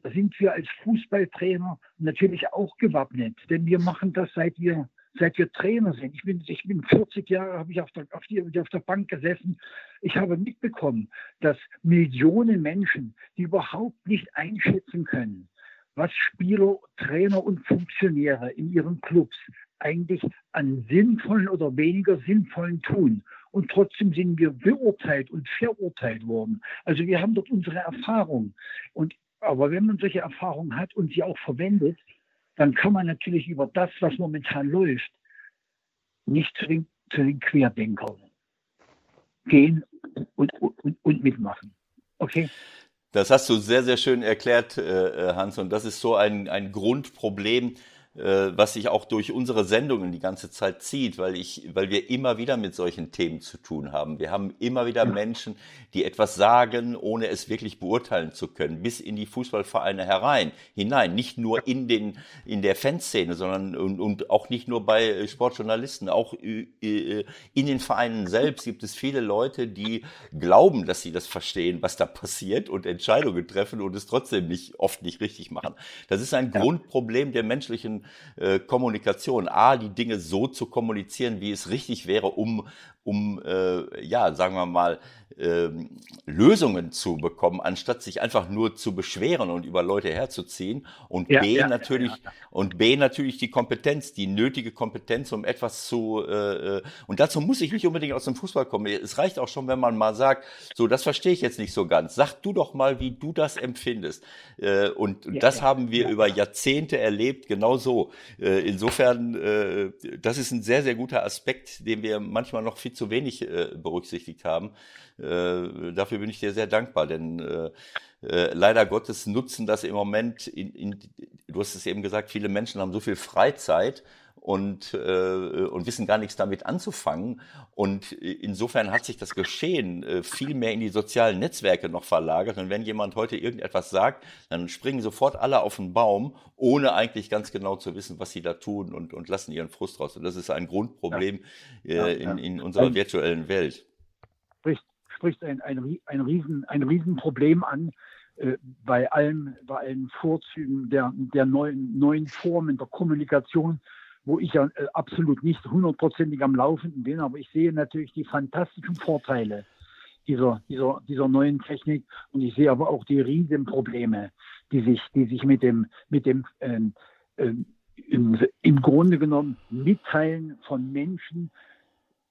da sind wir als Fußballtrainer natürlich auch gewappnet, denn wir machen das seit wir seit wir Trainer sind. Ich bin, ich bin 40 Jahre, habe ich auf der, auf, die, auf der Bank gesessen. Ich habe mitbekommen, dass Millionen Menschen, die überhaupt nicht einschätzen können, was Spieler, Trainer und Funktionäre in ihren Clubs eigentlich an sinnvollen oder weniger sinnvollen tun. Und trotzdem sind wir beurteilt und verurteilt worden. Also wir haben dort unsere Erfahrung. Und, aber wenn man solche Erfahrungen hat und sie auch verwendet, dann kann man natürlich über das, was momentan läuft, nicht zu den, zu den Querdenkern gehen und, und, und mitmachen. Okay? Das hast du sehr, sehr schön erklärt, äh, Hans. Und das ist so ein, ein Grundproblem, äh, was sich auch durch unsere Sendungen die ganze Zeit zieht, weil ich, weil wir immer wieder mit solchen Themen zu tun haben. Wir haben immer wieder Menschen, die etwas sagen, ohne es wirklich beurteilen zu können, bis in die Fußballvereine herein, hinein, nicht nur in den, in der Fanszene, sondern und, und auch nicht nur bei Sportjournalisten, auch äh, äh, in den Vereinen selbst gibt es viele Leute, die glauben, dass sie das verstehen, was da passiert und Entscheidungen treffen und es trotzdem nicht, oft nicht richtig machen. Das ist ein ja. Grundproblem der menschlichen äh, Kommunikation. A, die Dinge so zu kommunizieren, wie es richtig wäre, um, um äh, ja, sagen wir mal, ähm, Lösungen zu bekommen, anstatt sich einfach nur zu beschweren und über Leute herzuziehen. Und ja, B ja, natürlich ja, und B natürlich die Kompetenz, die nötige Kompetenz, um etwas zu äh, äh, und dazu muss ich nicht unbedingt aus dem Fußball kommen. Es reicht auch schon, wenn man mal sagt, so das verstehe ich jetzt nicht so ganz. Sag du doch mal, wie du das empfindest. Äh, und das haben wir über Jahrzehnte erlebt, genau so. Äh, insofern, äh, das ist ein sehr sehr guter Aspekt, den wir manchmal noch viel zu wenig äh, berücksichtigt haben. Äh, dafür bin ich dir sehr dankbar, denn äh, äh, leider Gottes nutzen das im Moment, in, in, du hast es eben gesagt, viele Menschen haben so viel Freizeit und, äh, und wissen gar nichts damit anzufangen. Und insofern hat sich das Geschehen äh, viel mehr in die sozialen Netzwerke noch verlagert. Und wenn jemand heute irgendetwas sagt, dann springen sofort alle auf den Baum, ohne eigentlich ganz genau zu wissen, was sie da tun und, und lassen ihren Frust raus. Und das ist ein Grundproblem ja. Äh, in, in unserer virtuellen Welt. Spricht ein, ein, ein, Riesen, ein Riesenproblem an äh, bei, allen, bei allen Vorzügen der, der neuen, neuen Formen der Kommunikation, wo ich ja äh, absolut nicht hundertprozentig am Laufenden bin, aber ich sehe natürlich die fantastischen Vorteile dieser, dieser, dieser neuen Technik und ich sehe aber auch die Riesenprobleme, die sich, die sich mit dem, mit dem ähm, ähm, im, im Grunde genommen Mitteilen von Menschen,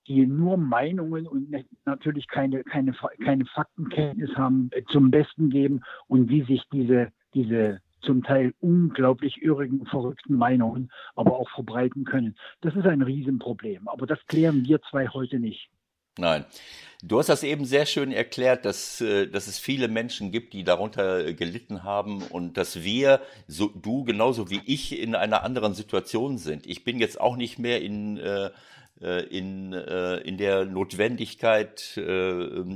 die nur Meinungen und natürlich keine, keine, keine Faktenkenntnis haben, äh, zum Besten geben und wie sich diese, diese zum Teil unglaublich irrigen, verrückten Meinungen aber auch verbreiten können. Das ist ein Riesenproblem. Aber das klären wir zwei heute nicht. Nein. Du hast das eben sehr schön erklärt, dass, äh, dass es viele Menschen gibt, die darunter gelitten haben und dass wir, so, du genauso wie ich, in einer anderen Situation sind. Ich bin jetzt auch nicht mehr in, äh, äh, in, äh, in der Notwendigkeit, äh,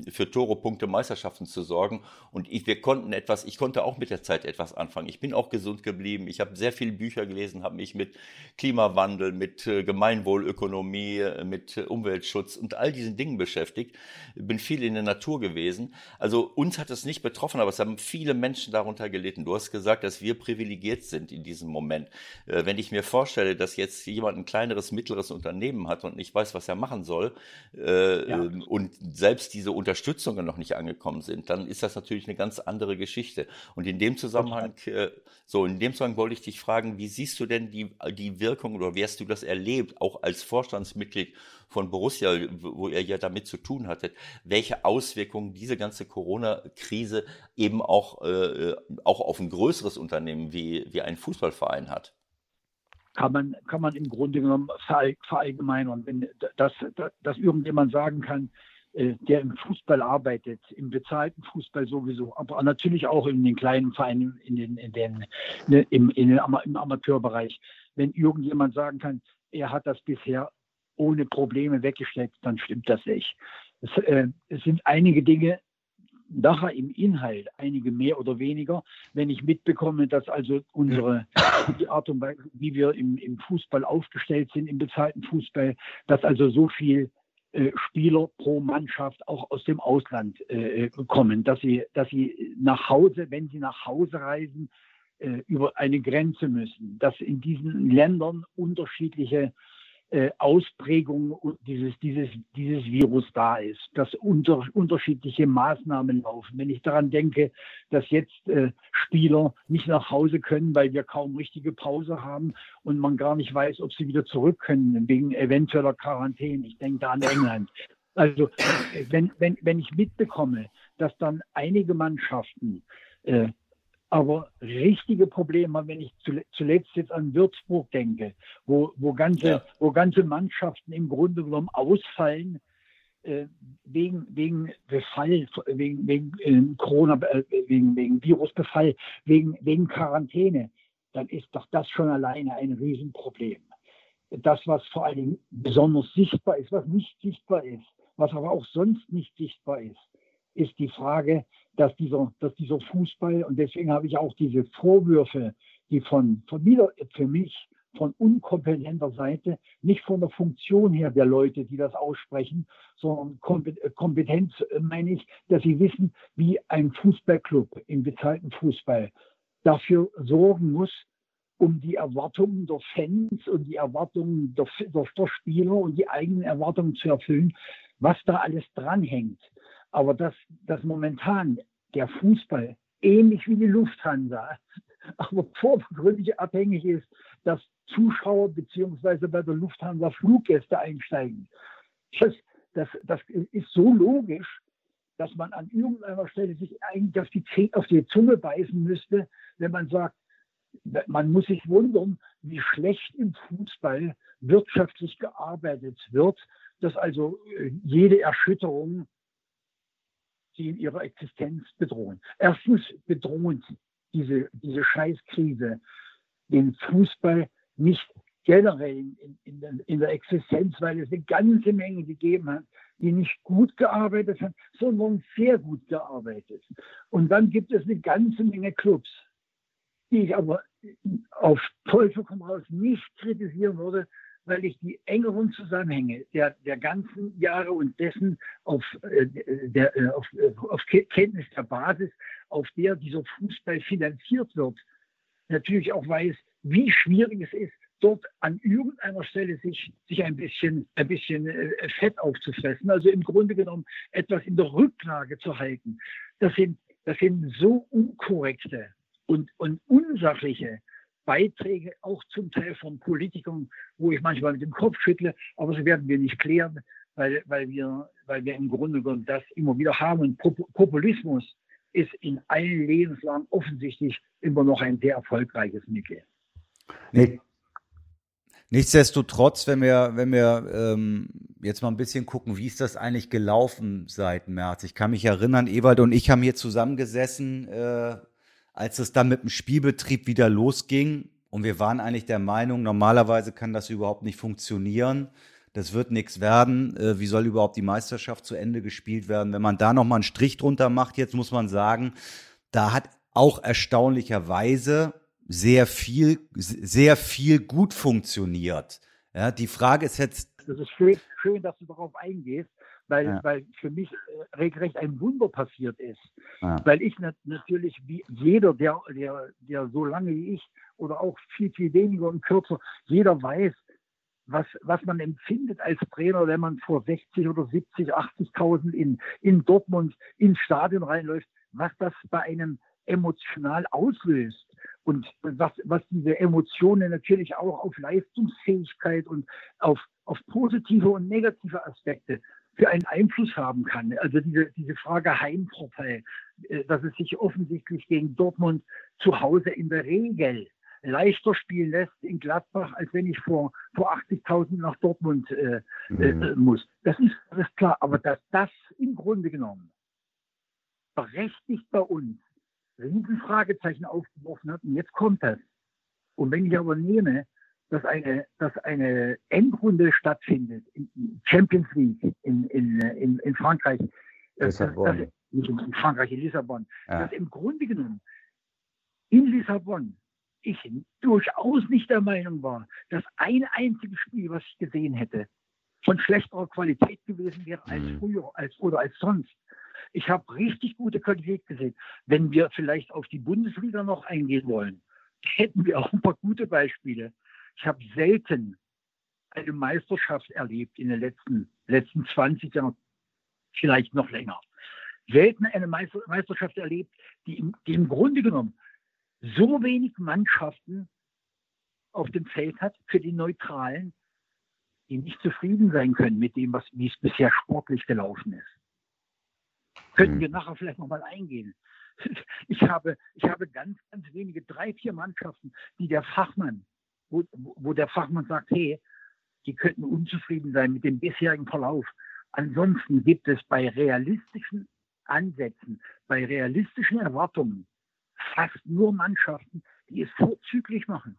für Tore, Punkte, Meisterschaften zu sorgen. Und ich, wir konnten etwas, ich konnte auch mit der Zeit etwas anfangen. Ich bin auch gesund geblieben. Ich habe sehr viele Bücher gelesen, habe mich mit Klimawandel, mit Gemeinwohlökonomie, mit Umweltschutz und all diesen Dingen beschäftigt. Bin viel in der Natur gewesen. Also uns hat es nicht betroffen, aber es haben viele Menschen darunter gelitten. Du hast gesagt, dass wir privilegiert sind in diesem Moment. Wenn ich mir vorstelle, dass jetzt jemand ein kleineres, mittleres Unternehmen hat und und nicht weiß, was er machen soll äh, ja. Und selbst diese Unterstützungen noch nicht angekommen sind, dann ist das natürlich eine ganz andere Geschichte. Und in dem Zusammenhang, äh, so in dem Zusammenhang wollte ich dich fragen, wie siehst du denn die, die Wirkung oder wie hast du das erlebt, auch als Vorstandsmitglied von Borussia, wo ihr ja damit zu tun hattet, welche Auswirkungen diese ganze Corona-Krise eben auch, äh, auch auf ein größeres Unternehmen wie, wie ein Fußballverein hat? Kann man, kann man im Grunde genommen verallgemeinern. Wenn das, dass irgendjemand sagen kann, äh, der im Fußball arbeitet, im bezahlten Fußball sowieso, aber natürlich auch in den kleinen Vereinen, in den, in den, ne, im, in den, im Amateurbereich. Wenn irgendjemand sagen kann, er hat das bisher ohne Probleme weggesteckt, dann stimmt das nicht. Es, äh, es sind einige Dinge, nachher im Inhalt, einige mehr oder weniger, wenn ich mitbekomme, dass also unsere, (coughs) die Art und Weise, wie wir im, im Fußball aufgestellt sind, im bezahlten Fußball, dass also so viel äh, Spieler pro Mannschaft auch aus dem Ausland äh, kommen, dass sie, dass sie nach Hause, wenn sie nach Hause reisen, äh, über eine Grenze müssen, dass in diesen Ländern unterschiedliche äh, Ausprägung dieses, dieses, dieses Virus da ist, dass unter, unterschiedliche Maßnahmen laufen. Wenn ich daran denke, dass jetzt äh, Spieler nicht nach Hause können, weil wir kaum richtige Pause haben und man gar nicht weiß, ob sie wieder zurück können, wegen eventueller Quarantäne. Ich denke da an England. Also äh, wenn, wenn, wenn ich mitbekomme, dass dann einige Mannschaften äh, aber richtige Probleme, wenn ich zuletzt jetzt an Würzburg denke, wo, wo, ganze, ja. wo ganze Mannschaften im Grunde genommen ausfallen äh, wegen, wegen Befall, wegen, wegen äh, Corona, äh, wegen, wegen Virusbefall, wegen, wegen Quarantäne, dann ist doch das schon alleine ein Riesenproblem. Das, was vor allen Dingen besonders sichtbar ist, was nicht sichtbar ist, was aber auch sonst nicht sichtbar ist, ist die Frage, dass dieser, dass dieser Fußball, und deswegen habe ich auch diese Vorwürfe, die von, von wieder für mich von unkompetenter Seite, nicht von der Funktion her der Leute, die das aussprechen, sondern Kompetenz äh, meine ich, dass sie wissen, wie ein Fußballclub im bezahlten Fußball dafür sorgen muss, um die Erwartungen der Fans und die Erwartungen der, der Spieler und die eigenen Erwartungen zu erfüllen, was da alles dranhängt. Aber dass, dass momentan der Fußball ähnlich wie die Lufthansa, (laughs) aber vordergründig abhängig ist, dass Zuschauer beziehungsweise bei der Lufthansa Fluggäste einsteigen. Das, das, das ist so logisch, dass man an irgendeiner Stelle sich eigentlich auf die, auf die Zunge beißen müsste, wenn man sagt, man muss sich wundern, wie schlecht im Fußball wirtschaftlich gearbeitet wird, dass also äh, jede Erschütterung sie in ihrer Existenz bedrohen. Erstens bedrohen diese, diese Scheißkrise den Fußball nicht generell in, in, in, der, Existenz, weil es eine ganze Menge gegeben hat, die nicht gut gearbeitet haben, sondern sehr gut gearbeitet. Und dann gibt es eine ganze Menge Clubs, die ich aber auf Teufel komm raus nicht kritisieren würde, weil ich die engeren Zusammenhänge der, der ganzen Jahre und dessen auf, äh, der, äh, auf, äh, auf Kenntnis der Basis, auf der dieser Fußball finanziert wird, natürlich auch weiß, wie schwierig es ist, dort an irgendeiner Stelle sich, sich ein bisschen, ein bisschen äh, Fett aufzufressen, also im Grunde genommen etwas in der Rücklage zu halten. Das sind, das sind so unkorrekte und, und unsachliche Beiträge, auch zum Teil von Politikern, wo ich manchmal mit dem Kopf schüttle, aber sie werden wir nicht klären, weil, weil, wir, weil wir im Grunde genommen das immer wieder haben. Und Populismus ist in allen Lebenslagen offensichtlich immer noch ein sehr erfolgreiches Mittel. Nee. Nichtsdestotrotz, wenn wir, wenn wir ähm, jetzt mal ein bisschen gucken, wie ist das eigentlich gelaufen seit März? Ich kann mich erinnern, Ewald und ich haben hier zusammengesessen, äh, als es dann mit dem Spielbetrieb wieder losging. Und wir waren eigentlich der Meinung, normalerweise kann das überhaupt nicht funktionieren. Das wird nichts werden. Äh, wie soll überhaupt die Meisterschaft zu Ende gespielt werden? Wenn man da nochmal einen Strich drunter macht, jetzt muss man sagen, da hat auch erstaunlicherweise sehr viel, sehr viel gut funktioniert. Ja, die Frage ist jetzt. Das ist schön, schön dass du darauf eingehst, weil, ja. weil für mich äh, regelrecht ein Wunder passiert ist. Ja. Weil ich nat natürlich, wie jeder, der, der, der so lange wie ich oder auch viel, viel weniger und kürzer, jeder weiß, was, was man empfindet als Trainer, wenn man vor 60 oder 70, 80.000 in, in Dortmund ins Stadion reinläuft, was das bei einem emotional auslöst und was, was diese Emotionen natürlich auch auf Leistungsfähigkeit und auf, auf positive und negative Aspekte für einen Einfluss haben kann. Also diese, diese Frage Heimvorteil, äh, dass es sich offensichtlich gegen Dortmund zu Hause in der Regel leichter spielen lässt in Gladbach, als wenn ich vor, vor 80.000 nach Dortmund äh, mhm. äh, muss. Das ist, das ist klar. Aber dass das im Grunde genommen berechtigt bei uns Riesenfragezeichen aufgeworfen hat. Und jetzt kommt das. Und wenn ich aber nehme, dass eine, dass eine Endrunde stattfindet, in Champions League in, in, in, in Frankreich, Lissabon. Das, nicht in Frankreich, in Lissabon, ja. dass im Grunde genommen in Lissabon ich durchaus nicht der Meinung war, dass ein einziges Spiel, was ich gesehen hätte, von schlechterer Qualität gewesen wäre als mhm. früher als, oder als sonst. Ich habe richtig gute Qualität gesehen. Wenn wir vielleicht auf die Bundesliga noch eingehen wollen, hätten wir auch ein paar gute Beispiele. Ich habe selten eine Meisterschaft erlebt in den letzten, letzten 20 Jahren, vielleicht noch länger. Selten eine Meisterschaft erlebt, die im, die im Grunde genommen so wenig Mannschaften auf dem Feld hat für die Neutralen, die nicht zufrieden sein können mit dem, was, wie es bisher sportlich gelaufen ist. Könnten wir mhm. nachher vielleicht nochmal eingehen. (laughs) Ich habe, ich habe ganz, ganz wenige, drei, vier Mannschaften, die der Fachmann, wo, wo der Fachmann sagt, hey, die könnten unzufrieden sein mit dem bisherigen Verlauf. Ansonsten gibt es bei realistischen Ansätzen, bei realistischen Erwartungen fast nur Mannschaften, die es vorzüglich machen.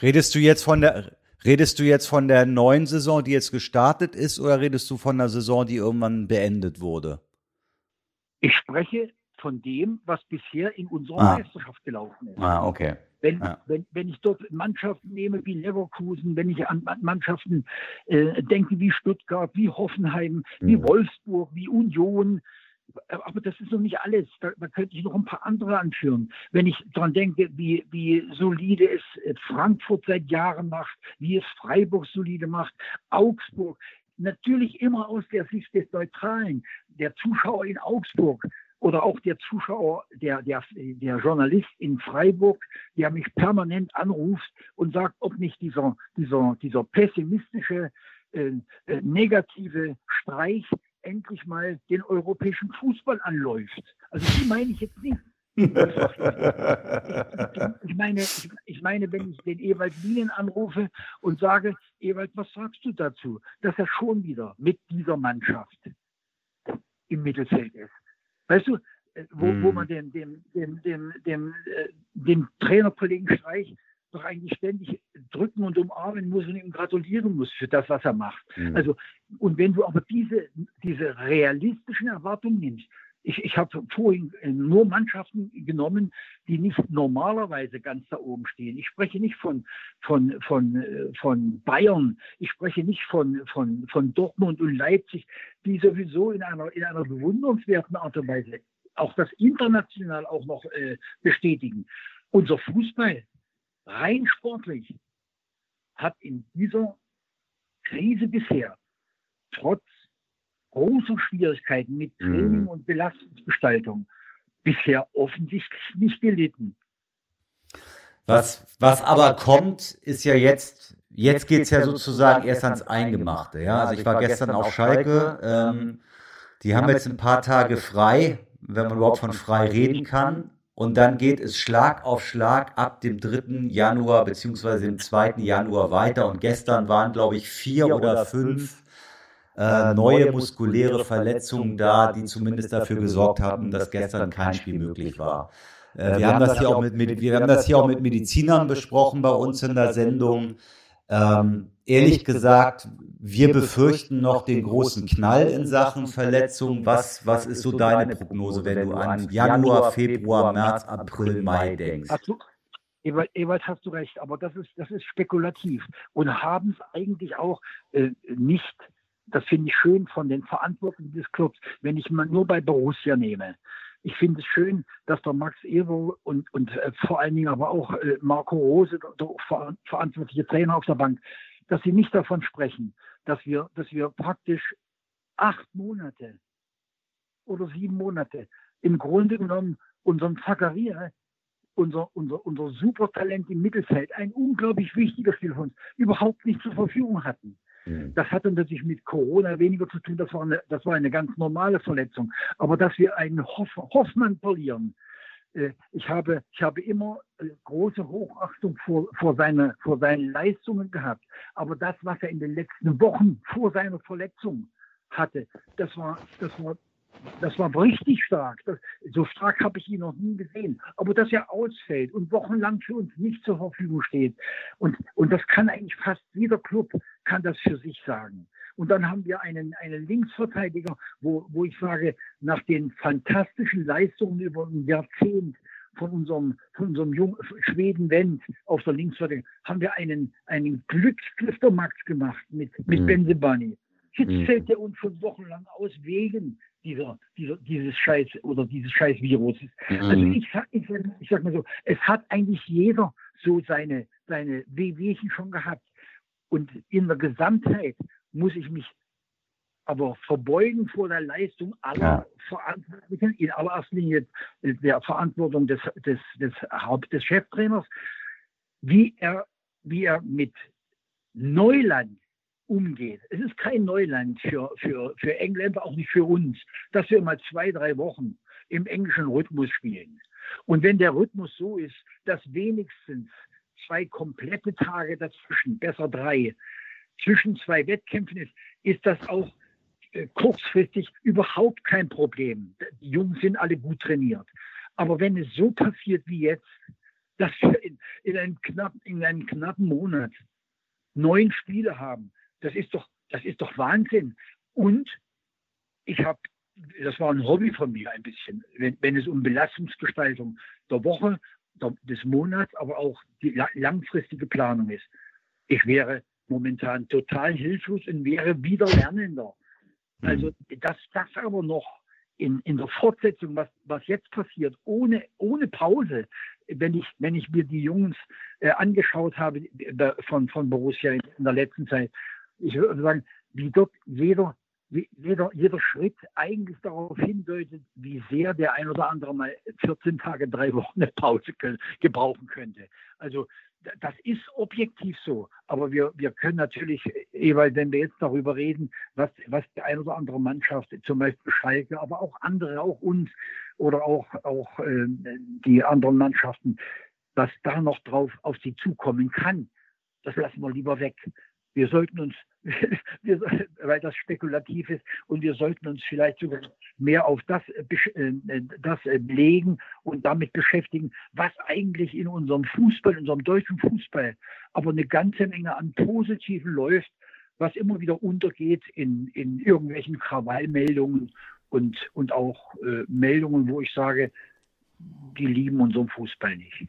Redest du jetzt von der Redest du jetzt von der neuen Saison, die jetzt gestartet ist, oder redest du von der Saison, die irgendwann beendet wurde? Ich spreche von dem, was bisher in unserer ah. Meisterschaft gelaufen ist. Ah, okay. Wenn, ja. wenn, wenn ich dort Mannschaften nehme wie Leverkusen, wenn ich an Mannschaften äh, denke wie Stuttgart, wie Hoffenheim, mhm. wie Wolfsburg, wie Union, aber das ist noch nicht alles. Da, da, könnte ich noch ein paar andere anführen. Wenn ich daran denke, wie, wie solide es Frankfurt seit Jahren macht, wie es Freiburg solide macht, Augsburg, natürlich immer aus der Sicht des Neutralen, der Zuschauer in Augsburg oder auch der Zuschauer, der, der, der Journalist in Freiburg, der mich permanent anruft und sagt, ob nicht dieser, dieser, dieser pessimistische, äh, äh, negative Streich endlich mal den europäischen Fußball anläuft. Also die meine ich jetzt nicht. (laughs) ich, meine, ich, meine, wenn ich den Ewald Lienen anrufe und sage, Ewald, was sagst du dazu, dass er schon wieder mit dieser Mannschaft im Mittelfeld ist? Weißt du, äh, wo, mm. wo hm. man den, dem, dem, dem, dem, äh, dem Trainerkollegen Streich doch eigentlich ständig drücken und umarmen muss und ihm gratulieren muss für das, was er macht. Mhm. Also, und wenn du aber diese, diese realistischen Erwartungen nimmst, ich, ich habe vorhin nur Mannschaften genommen, die nicht normalerweise ganz da oben stehen. Ich spreche nicht von, von, von, von Bayern, ich spreche nicht von, von, von Dortmund und Leipzig, die sowieso in einer, in einer bewundernswerten Art und Weise auch das international auch noch äh, bestätigen. Unser Fußball rein sportlich hat in dieser Krise bisher trotz großer Schwierigkeiten mit mhm. Training und Belastungsgestaltung bisher offensichtlich nicht gelitten. Was, was aber kommt, ist ja jetzt jetzt geht es ja sozusagen erst ans Eingemachte. Ja? Also ich war gestern auf Schalke. Ähm, die haben jetzt ein paar Tage frei, wenn man überhaupt von frei reden kann. Und dann geht es Schlag auf Schlag ab dem 3. Januar beziehungsweise dem 2. Januar weiter. Und gestern waren, glaube ich, vier oder fünf äh, neue muskuläre Verletzungen da, die zumindest dafür gesorgt haben, dass gestern kein Spiel möglich war. Äh, wir, haben das hier auch mit, mit, wir haben das hier auch mit Medizinern besprochen bei uns in der Sendung. Ähm, ehrlich gesagt, wir befürchten noch den großen Knall in Sachen Verletzungen. Was, was ist so deine Prognose, wenn du an Januar, Februar, März, April, Mai denkst? Ewald, Ewald, hast du recht, aber das ist, das ist spekulativ und haben es eigentlich auch äh, nicht, das finde ich schön von den Verantwortlichen des Clubs, wenn ich mal nur bei Borussia nehme. Ich finde es schön, dass der Max Evo und, und äh, vor allen Dingen aber auch äh, Marco Rose, der ver verantwortliche Trainer auf der Bank, dass sie nicht davon sprechen, dass wir, dass wir praktisch acht Monate oder sieben Monate im Grunde genommen unseren Zakaria, unser, unser, unser Supertalent im Mittelfeld, ein unglaublich wichtiger Spiel von uns, überhaupt nicht zur Verfügung hatten. Mhm. Das hatte natürlich mit Corona weniger zu tun. Das war eine, das war eine ganz normale Verletzung. Aber dass wir einen Hoff, Hoffmann verlieren, äh, ich habe, ich habe immer äh, große Hochachtung vor, vor, seine, vor seinen Leistungen gehabt. Aber das, was er in den letzten Wochen vor seiner Verletzung hatte, das war, das war das war richtig stark. Das, so stark habe ich ihn noch nie gesehen. Aber dass er ausfällt und wochenlang für uns nicht zur Verfügung steht. Und, und das kann eigentlich fast jeder Club kann das für sich sagen. Und dann haben wir einen, einen Linksverteidiger, wo, wo ich sage, nach den fantastischen Leistungen über ein Jahrzehnt von unserem, von unserem Jungen, Schweden Wendt auf der Linksverteidigung, haben wir einen, einen Glückskliftermax gemacht mit, mit mhm. Benzebani. Jetzt mhm. er uns schon wochenlang aus wegen dieser, dieser, dieses Scheiß oder dieses Scheiß-Virus. Mhm. Also ich sag, ich, ich sag mal so, es hat eigentlich jeder so seine, seine Wehwehchen schon gehabt. Und in der Gesamtheit muss ich mich aber verbeugen vor der Leistung aller ja. Verantwortlichen, in allererster Linie der Verantwortung des, des, des Haupt des Cheftrainers, wie er, wie er mit Neuland umgeht. Es ist kein Neuland für, für, für Engländer, auch nicht für uns, dass wir mal zwei, drei Wochen im englischen Rhythmus spielen. Und wenn der Rhythmus so ist, dass wenigstens zwei komplette Tage dazwischen, besser drei, zwischen zwei Wettkämpfen ist, ist das auch äh, kurzfristig überhaupt kein Problem. Die Jungs sind alle gut trainiert. Aber wenn es so passiert wie jetzt, dass wir in, in, einem, knapp, in einem knappen Monat neun Spiele haben, das ist doch, das ist doch Wahnsinn. Und ich habe, das war ein Hobby von mir ein bisschen, wenn, wenn es um Belastungsgestaltung der Woche, der, des Monats, aber auch die langfristige Planung ist. Ich wäre momentan total hilflos und wäre wieder Lernender. Also mhm. dass das aber noch in, in der Fortsetzung, was, was jetzt passiert, ohne, ohne Pause, wenn ich, wenn ich mir die Jungs äh, angeschaut habe äh, von, von Borussia in, in der letzten Zeit, ich würde sagen, wie dort jeder, wie jeder, jeder Schritt eigentlich darauf hindeutet, wie sehr der ein oder andere mal 14 Tage, drei Wochen eine Pause können, gebrauchen könnte. Also das ist objektiv so, aber wir, wir können natürlich, Ewald, wenn wir jetzt darüber reden, was, was die ein oder andere Mannschaft, zum Beispiel Schalke, aber auch andere, auch uns oder auch, auch äh, die anderen Mannschaften, was da noch drauf auf sie zukommen kann, das lassen wir lieber weg. Wir sollten uns, (laughs) wir, weil das spekulativ ist, und wir sollten uns vielleicht sogar mehr auf das, äh, äh, das äh, legen und damit beschäftigen, was eigentlich in unserem Fußball, in unserem deutschen Fußball, aber eine ganze Menge an Positiven läuft, was immer wieder untergeht in, in irgendwelchen Krawallmeldungen und, und auch äh, Meldungen, wo ich sage, die lieben unseren Fußball nicht.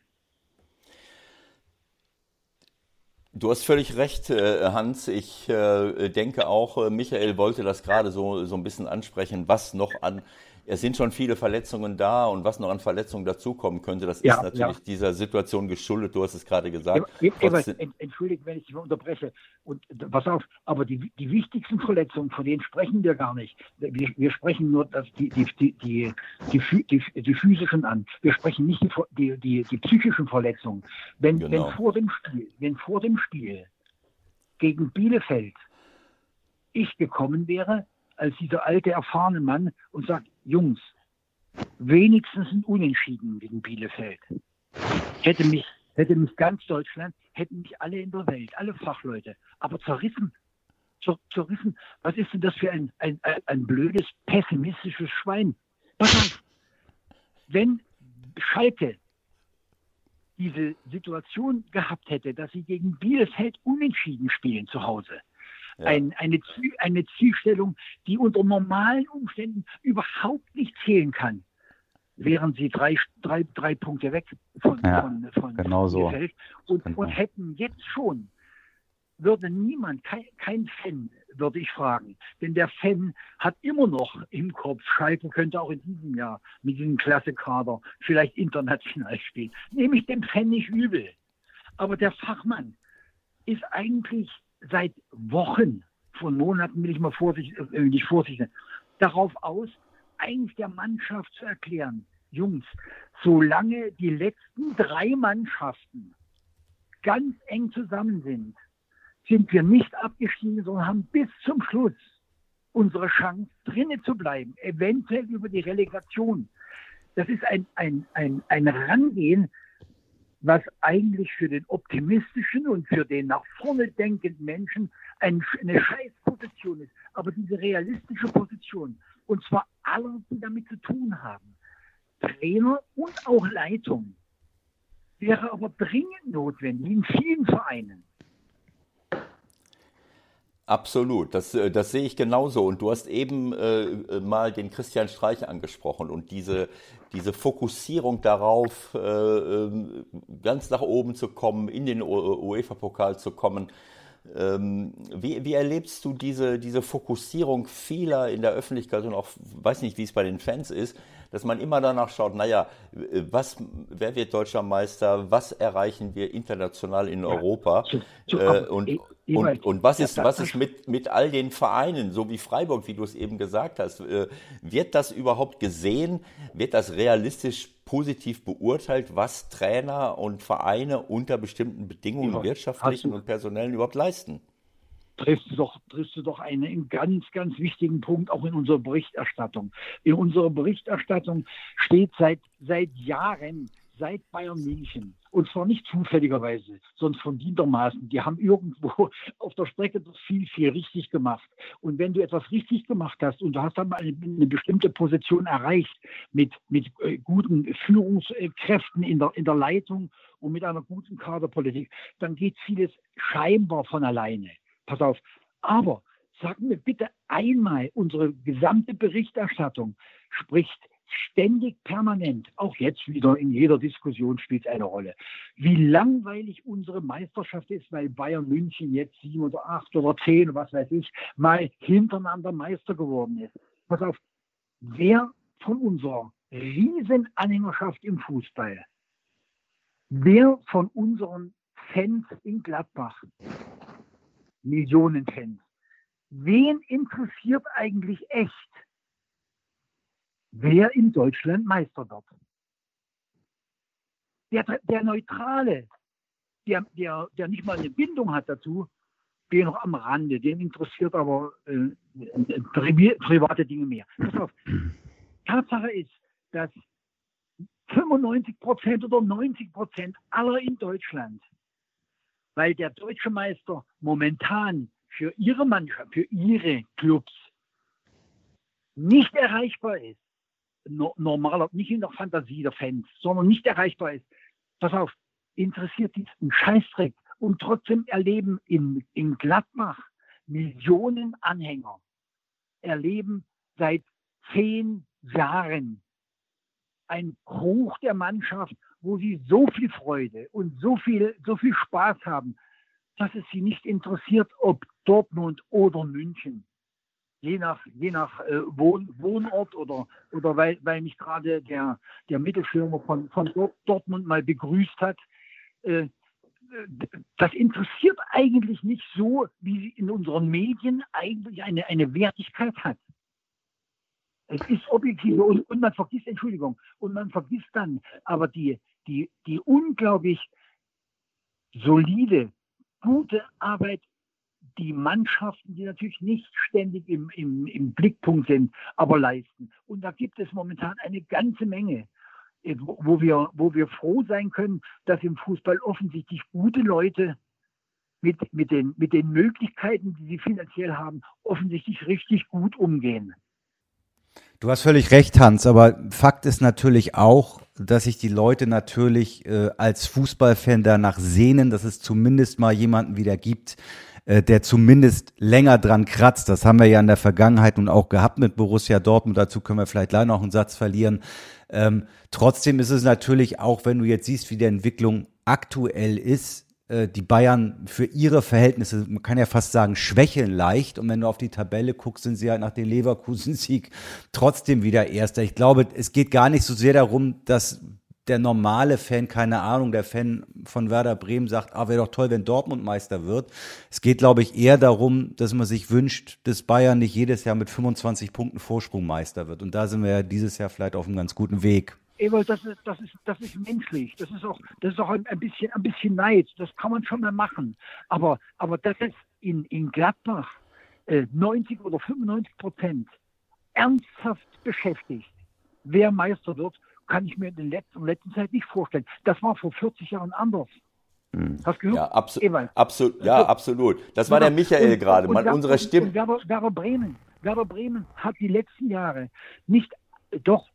Du hast völlig recht, äh, Hans. Ich äh, denke auch, äh, Michael wollte das gerade so, so ein bisschen ansprechen, was noch an es sind schon viele Verletzungen da und was noch an Verletzungen dazukommen könnte, das ja, ist natürlich ja. dieser Situation geschuldet. Du hast es gerade gesagt. Ebert, entschuldigt, wenn ich dich unterbreche. Und pass auf, aber die, die wichtigsten Verletzungen, von denen sprechen wir gar nicht. Wir, wir sprechen nur dass die, die, die, die, die, physischen an. Wir sprechen nicht die, die, die, die psychischen Verletzungen. Wenn, genau. wenn vor dem Spiel, wenn vor dem Spiel gegen Bielefeld ich gekommen wäre, als dieser alte, erfahrene Mann und sagt, Jungs, wenigstens ein Unentschieden gegen Bielefeld. Hätte mich, hätte mich ganz Deutschland, hätten mich alle in der Welt, alle Fachleute, aber zerrissen. Zerrissen. Was ist denn das für ein, ein, ein blödes, pessimistisches Schwein? Pass auf, wenn Schalke diese Situation gehabt hätte, dass sie gegen Bielefeld unentschieden spielen zu Hause, ja. Ein, eine, eine Zielstellung, die unter normalen Umständen überhaupt nicht zählen kann, wären sie drei, drei, drei Punkte weg von, ja, von, von, genau so. und, genau. und hätten jetzt schon, würde niemand, kein, kein Fan, würde ich fragen. Denn der Fan hat immer noch im Kopf, Schalke könnte auch in diesem Jahr mit diesem Klassekader vielleicht international spielen. Nehme ich dem Fan nicht übel. Aber der Fachmann ist eigentlich seit Wochen, von Monaten will ich mal vorsichtig, äh, nicht vorsichtig darauf aus, eigentlich der Mannschaft zu erklären, Jungs, solange die letzten drei Mannschaften ganz eng zusammen sind, sind wir nicht abgestiegen, sondern haben bis zum Schluss unsere Chance, drinnen zu bleiben, eventuell über die Relegation. Das ist ein, ein, ein, ein Rangehen, was eigentlich für den optimistischen und für den nach vorne denkenden Menschen eine Scheißposition ist. Aber diese realistische Position, und zwar aller, die damit zu tun haben, Trainer und auch Leitung, wäre aber dringend notwendig in vielen Vereinen. Absolut, das, äh, das sehe ich genauso. Und du hast eben äh, äh, mal den Christian Streich angesprochen und diese, diese Fokussierung darauf, äh, ähm, ganz nach oben zu kommen, in den UEFA-Pokal zu kommen. Ähm, wie, wie erlebst du diese, diese Fokussierung vieler in der Öffentlichkeit und auch, weiß nicht, wie es bei den Fans ist, dass man immer danach schaut, naja, was, wer wird deutscher Meister, was erreichen wir international in Europa? ja, zu, zu, äh, und, und, und was ist, was ist mit, mit all den Vereinen, so wie Freiburg, wie du es eben gesagt hast, äh, wird das überhaupt gesehen, wird das realistisch positiv beurteilt, was Trainer und Vereine unter bestimmten Bedingungen, ja, wirtschaftlichen und personellen überhaupt leisten? triffst du doch, triffst du doch einen ganz, ganz wichtigen Punkt auch in unserer Berichterstattung. In unserer Berichterstattung steht seit, seit Jahren, seit Bayern München, und zwar nicht zufälligerweise, sondern verdientermaßen. Die haben irgendwo (laughs) auf der Strecke viel, viel richtig gemacht. Und wenn du etwas richtig gemacht hast und du hast dann eine, eine bestimmte Position erreicht mit, mit äh, guten Führungskräften in der, in der Leitung und mit einer guten Kaderpolitik, dann geht vieles scheinbar von alleine pass auf. Aber sag mir bitte einmal, unsere gesamte Berichterstattung spricht ständig permanent, auch jetzt wieder in jeder Diskussion spielt eine Rolle, wie langweilig unsere Meisterschaft ist, weil Bayern München jetzt sieben oder acht oder zehn, was weiß ich, mal hintereinander Meister geworden ist. Pass auf, wer von unserer Riesenanhängerschaft im Fußball, wer von unseren Fans in Gladbach Millionen Fans. Wen interessiert eigentlich echt, wer in Deutschland Meister wird? Der, der Neutrale, der, der, der nicht mal eine Bindung hat dazu, den noch am Rande, den interessiert aber äh, private Dinge mehr. Pass auf. Tatsache ist, dass 95 Prozent oder 90 Prozent aller in Deutschland weil der deutsche Meister momentan für ihre Mannschaft, für ihre Clubs nicht erreichbar ist, no, normaler, nicht in der Fantasie der Fans, sondern nicht erreichbar ist. Pass auf, interessiert die einen Scheißdreck. Und trotzdem erleben in, in Gladbach Millionen Anhänger, erleben seit zehn Jahren ein Bruch der Mannschaft wo sie so viel Freude und so viel, so viel Spaß haben, dass es sie nicht interessiert, ob Dortmund oder München. Je nach, je nach äh, Wohn, Wohnort oder, oder weil, weil mich gerade der, der Mittelschirmer von, von Dortmund mal begrüßt hat. Äh, das interessiert eigentlich nicht so, wie sie in unseren Medien eigentlich eine, eine Wertigkeit hat. Es ist objektiv und, und man vergisst, Entschuldigung, und man vergisst dann aber die, die, die unglaublich solide, gute Arbeit die Mannschaften, die natürlich nicht ständig im, im, im Blickpunkt sind, aber leisten. Und da gibt es momentan eine ganze Menge, äh, wo wir, wo wir froh sein können, dass im Fußball offensichtlich gute Leute mit, mit, den, mit den Möglichkeiten, die sie finanziell haben, offensichtlich richtig gut umgehen. Du hast völlig recht, Hans, aber Fakt ist natürlich auch, dass sich die Leute natürlich äh, als Fußballfan danach sehnen, dass es zumindest mal jemanden wieder gibt, äh, der zumindest länger dran kratzt. Das haben wir ja in der Vergangenheit nun auch gehabt mit Borussia Dortmund. Dazu können wir vielleicht gleich noch einen Satz verlieren. Ähm, trotzdem ist es natürlich auch, wenn du jetzt siehst, wie die Entwicklung aktuell ist, äh, die Bayern für ihre Verhältnisse, man kann ja fast sagen, schwächeln leicht. Und wenn du auf die Tabelle guckst, sind sie halt nach dem Leverkusen-Sieg trotzdem wieder Erster. Ich glaube, es geht gar nicht so sehr darum, dass der normale Fan, keine Ahnung, der Fan von Werder Bremen sagt, ah, wäre doch toll, wenn Dortmund Meister wird. Es geht, glaube ich, eher darum, dass man sich wünscht, dass Bayern nicht jedes Jahr mit 25 Punkten Vorsprung Meister wird. Und da sind wir ja dieses Jahr vielleicht auf einem ganz guten Weg. Ewald, das ist, das ist, das ist menschlich. Das ist auch, das ist auch ein, bisschen, ein bisschen Neid. Das kann man schon mal machen. Aber, aber das ist in, in Gladbach äh, 90 oder 95 Prozent ernsthaft beschäftigt, wer Meister wird, kann ich mir in der letzten, letzten Zeit nicht vorstellen. Das war vor 40 Jahren anders. Hm. Hast du gehört? Ja, abso absolut. Ja, also, absolut. Das war der Michael und, gerade. Und, und unsere Stimme. Werder, Werder, Bremen. Werder Bremen hat die letzten Jahre nicht, doch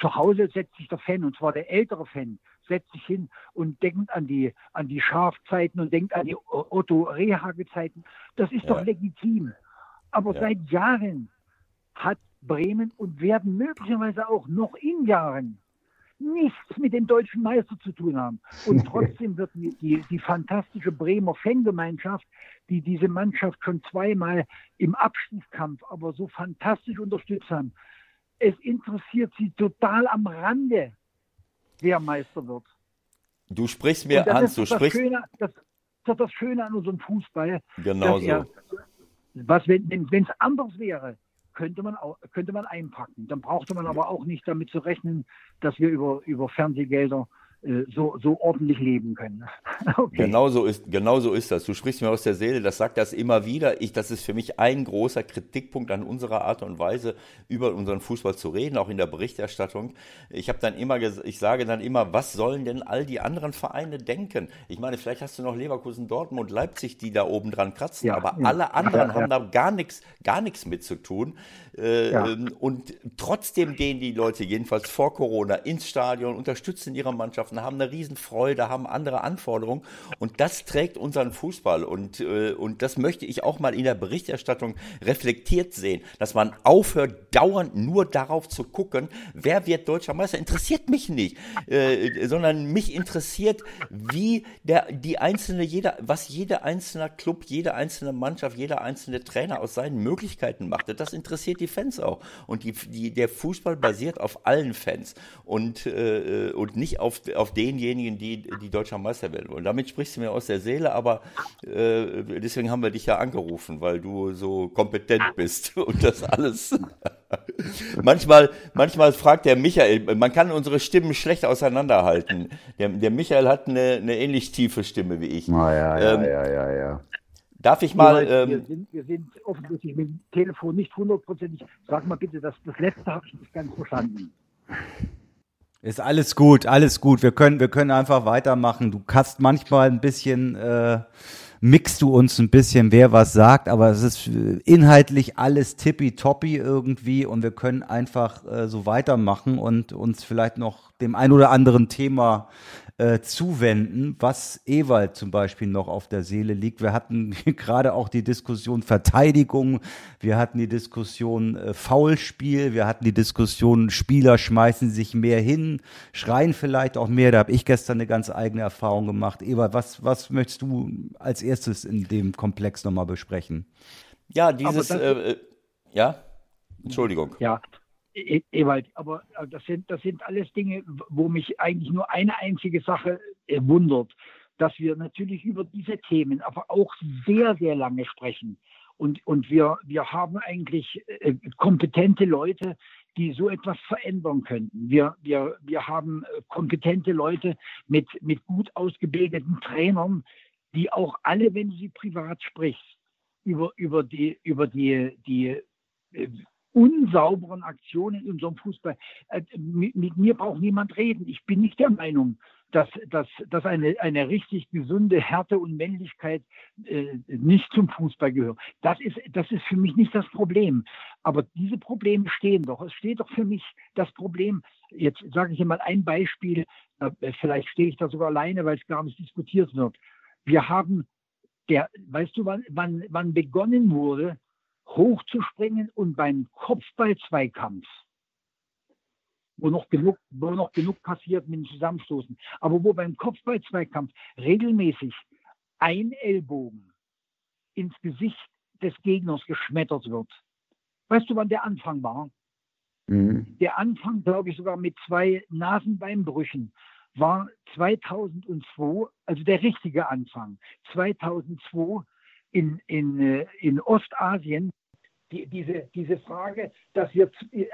zu Hause setzt sich der Fan, und zwar der ältere Fan, setzt sich hin und denkt an die, an die Schafzeiten und denkt an die Otto Rehage-Zeiten. Das ist ja. doch legitim. Aber ja. seit Jahren hat Bremen und werden möglicherweise auch noch in Jahren nichts mit dem deutschen Meister zu tun haben. Und (laughs) trotzdem wird die, die, die fantastische Bremer Fangemeinschaft, die diese Mannschaft schon zweimal im Abstiegskampf aber so fantastisch unterstützt haben, es interessiert sie total am Rande, wer Meister wird. Du sprichst mir an, du sprichst. Schöne, das, das ist das Schöne an unserem Fußball. Genau so. Er, was, wenn es anders wäre, könnte man, auch, könnte man einpacken. Dann brauchte man aber auch nicht damit zu rechnen, dass wir über, über Fernsehgelder so, so ordentlich leben können. (laughs) Okay. Genau, so ist, genau so ist das. Du sprichst mir aus der Seele, das sagt das immer wieder. Ich, das ist für mich ein großer Kritikpunkt an unserer Art und Weise, über unseren Fußball zu reden, auch in der Berichterstattung. Ich habe dann immer, ich sage dann immer, was sollen denn all die anderen Vereine denken? Ich meine, vielleicht hast du noch Leverkusen, Dortmund, Leipzig, die da oben dran kratzen, ja, aber ja. alle anderen ja, haben da gar nichts, gar nichts mit zu tun. Äh, ähm, und trotzdem gehen die Leute jedenfalls vor Corona ins Stadion, unterstützen ihre Mannschaften, haben eine Riesenfreude, haben andere Anforderungen und das trägt unseren Fußball und, äh, und das möchte ich auch mal in der Berichterstattung reflektiert sehen, dass man aufhört, dauernd nur darauf zu gucken, wer wird deutscher Meister, interessiert mich nicht, äh, sondern mich interessiert, wie der, die einzelne, jeder, was jeder einzelne Club, jede einzelne Mannschaft, jeder einzelne Trainer aus seinen Möglichkeiten macht. Das interessiert die Fans auch. Und die, die, der Fußball basiert auf allen Fans und, äh, und nicht auf, auf denjenigen, die, die deutscher Meister werden wollen. Damit sprichst du mir aus der Seele, aber äh, deswegen haben wir dich ja angerufen, weil du so kompetent bist (laughs) und das alles. manchmal, manchmal fragt der Michael, man kann unsere Stimmen schlecht auseinanderhalten. Der, der Michael hat eine, eine ähnlich tiefe Stimme wie ich. Ah, ja, ja, ähm, ja, ja, ja. Darf ich mal. Ähm, wir, sind, wir sind offensichtlich mit dem Telefon nicht hundertprozentig. Sag mal bitte, das, das letzte habe ich nicht ganz verstanden. Ist alles gut, alles gut. Wir können, wir können einfach weitermachen. Du kannst manchmal ein bisschen, äh, mixt du uns ein bisschen, wer was sagt, aber es ist inhaltlich alles tippitoppi irgendwie und wir können einfach äh, so weitermachen und uns vielleicht noch dem ein oder anderen Thema äh, zuwenden, was Ewald zum Beispiel noch auf der Seele liegt. Wir hatten (laughs) gerade auch die Diskussion Verteidigung, wir hatten die Diskussion äh, Foulspiel, wir hatten die Diskussion Spieler schmeißen sich mehr hin, schreien vielleicht auch mehr. Da habe ich gestern eine ganz eigene Erfahrung gemacht. Ewald, was, was möchtest du als erstes in dem Komplex nochmal besprechen? Ja, dieses, äh, äh, ja, Entschuldigung. Ja, Ewald, aber äh, das sind, das sind alles Dinge, wo mich eigentlich nur eine einzige Sache äh, wundert, dass wir natürlich über diese Themen aber auch sehr, sehr lange sprechen. Und, und wir, wir haben eigentlich äh, kompetente Leute, die so etwas verändern könnten. Wir, wir, wir haben kompetente Leute mit, mit gut ausgebildeten Trainern, die auch alle, wenn du sie privat sprichst, über, über die, über die, die unsauberen Aktionen in unserem Fußball. Äh, mit, mit, mir braucht niemand reden. Ich bin nicht der Meinung, dass, dass, dass eine, eine richtig gesunde Härte und Männlichkeit äh, nicht zum Fußball gehört. Das ist, das ist für mich nicht das Problem. Aber diese Probleme stehen doch. Es steht doch für mich das Problem, jetzt sage ich mal ein Beispiel, äh, vielleicht stehe ich da sogar alleine, weil es gar nicht diskutiert wird. Wir haben, der, weißt du, wann, wann, wann begonnen wurde, hochzuspringen und beim Kopfball-Zweikampf wo noch genug, wo noch genug passiert mit dem Zusammenstoßen. Aber wo beim Kopfball-Zweikampf regelmäßig ein Ellbogen ins Gesicht des Gegners geschmettert wird. Weißt du, wann der Anfang war? Mhm. Der Anfang, glaube ich, sogar mit zwei Nasenbeinbrüchen war 2002, also der richtige Anfang, 2002 in, in, äh, in Ostasien, die, diese, diese Frage, dass wir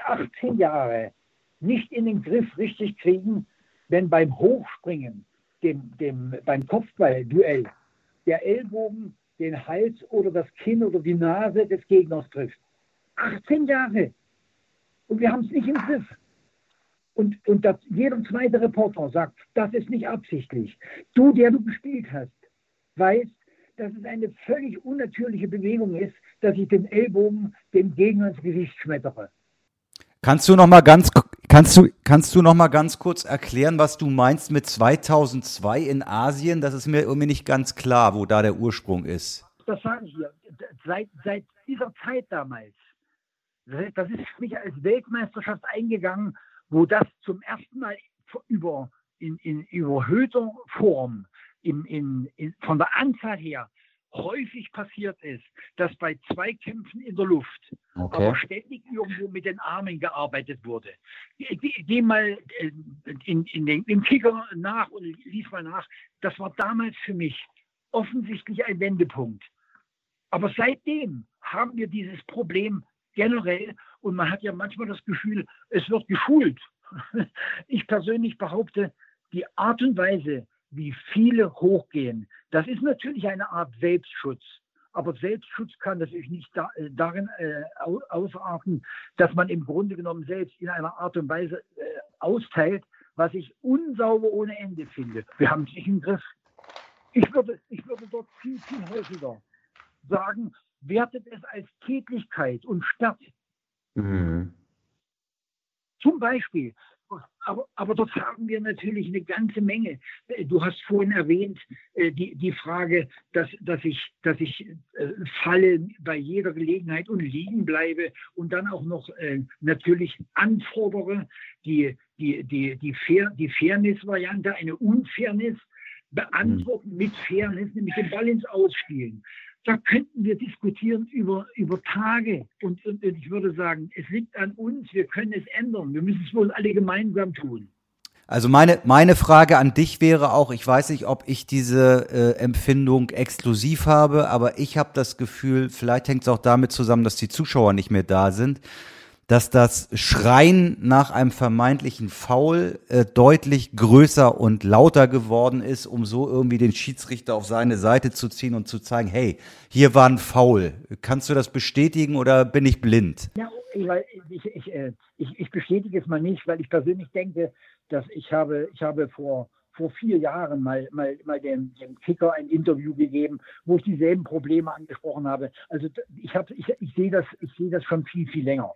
18 Jahre nicht in den Griff richtig kriegen, wenn beim Hochspringen, dem, dem, beim Kopfballduell, der Ellbogen den Hals oder das Kinn oder die Nase des Gegners trifft. 18 Jahre. Und wir haben es nicht im Griff. Und, und das, jeder zweite Reporter sagt, das ist nicht absichtlich. Du, der du gespielt hast, weißt, dass es eine völlig unnatürliche Bewegung ist, dass ich den Ellbogen dem Gegner ins Gesicht schmettere. Kannst du noch mal ganz kannst du kannst du noch mal ganz kurz erklären, was du meinst mit 2002 in Asien? Das ist mir irgendwie nicht ganz klar, wo da der Ursprung ist. Das sage ich hier. Seit, seit dieser Zeit damals, das ist für mich als Weltmeisterschaft eingegangen, wo das zum ersten Mal über in, in überhöhter Form in, in, in, von der Anzahl her häufig passiert ist, dass bei Zweikämpfen in der Luft okay. aber ständig irgendwo mit den Armen gearbeitet wurde. Geh, geh mal äh, in, in den, im Kicker nach und lies mal nach. Das war damals für mich offensichtlich ein Wendepunkt. Aber seitdem haben wir dieses Problem generell und man hat ja manchmal das Gefühl, es wird geschult. (laughs) Ich persönlich behaupte, die Art und Weise, wie viele hochgehen. Das ist natürlich eine Art Selbstschutz. Aber Selbstschutz kann natürlich nicht da, äh, darin äh, ausarten, dass man im Grunde genommen selbst in einer Art und Weise äh, austeilt, was ich unsauber ohne Ende finde. Wir haben es nicht im Griff. Ich würde, ich würde dort viel, viel häufiger sagen, wertet es als Tätigkeit und Stadt. Mhm. Zum Beispiel, aber, aber dort haben wir natürlich eine ganze Menge. Äh, du hast vorhin erwähnt, äh, die, die Frage, dass, dass ich, dass ich äh, falle bei jeder Gelegenheit und liegen bleibe und dann auch noch natürlich anfordere, die, die, die, die, Fair, die Fairness-Variante, eine Unfairness beantworten mit Fairness, nämlich den Ball ins Ausspielen da könnten wir diskutieren über, über Tage. Und, und, und, ich würde sagen, es liegt an uns, wir können es ändern. Wir müssen es wohl alle gemeinsam tun. Also meine, meine Frage an dich wäre auch, ich weiß nicht, ob ich diese äh, Empfindung exklusiv habe, aber ich habe das Gefühl, vielleicht hängt es auch damit zusammen, dass die Zuschauer nicht mehr da sind dass das Schreien nach einem vermeintlichen Foul äh, deutlich größer und lauter geworden ist, um so irgendwie den Schiedsrichter auf seine Seite zu ziehen und zu zeigen, hey, hier war ein Foul. Kannst du das bestätigen oder bin ich blind? Ja, ich, ich, äh, ich, ich bestätige es mal nicht, weil ich persönlich denke, dass ich habe, ich habe vor vor vier Jahren mal, mal, mal dem, dem Kicker ein Interview gegeben, wo ich dieselben Probleme angesprochen habe. Also ich, hab, ich, ich sehe das, ich sehe das schon viel, viel länger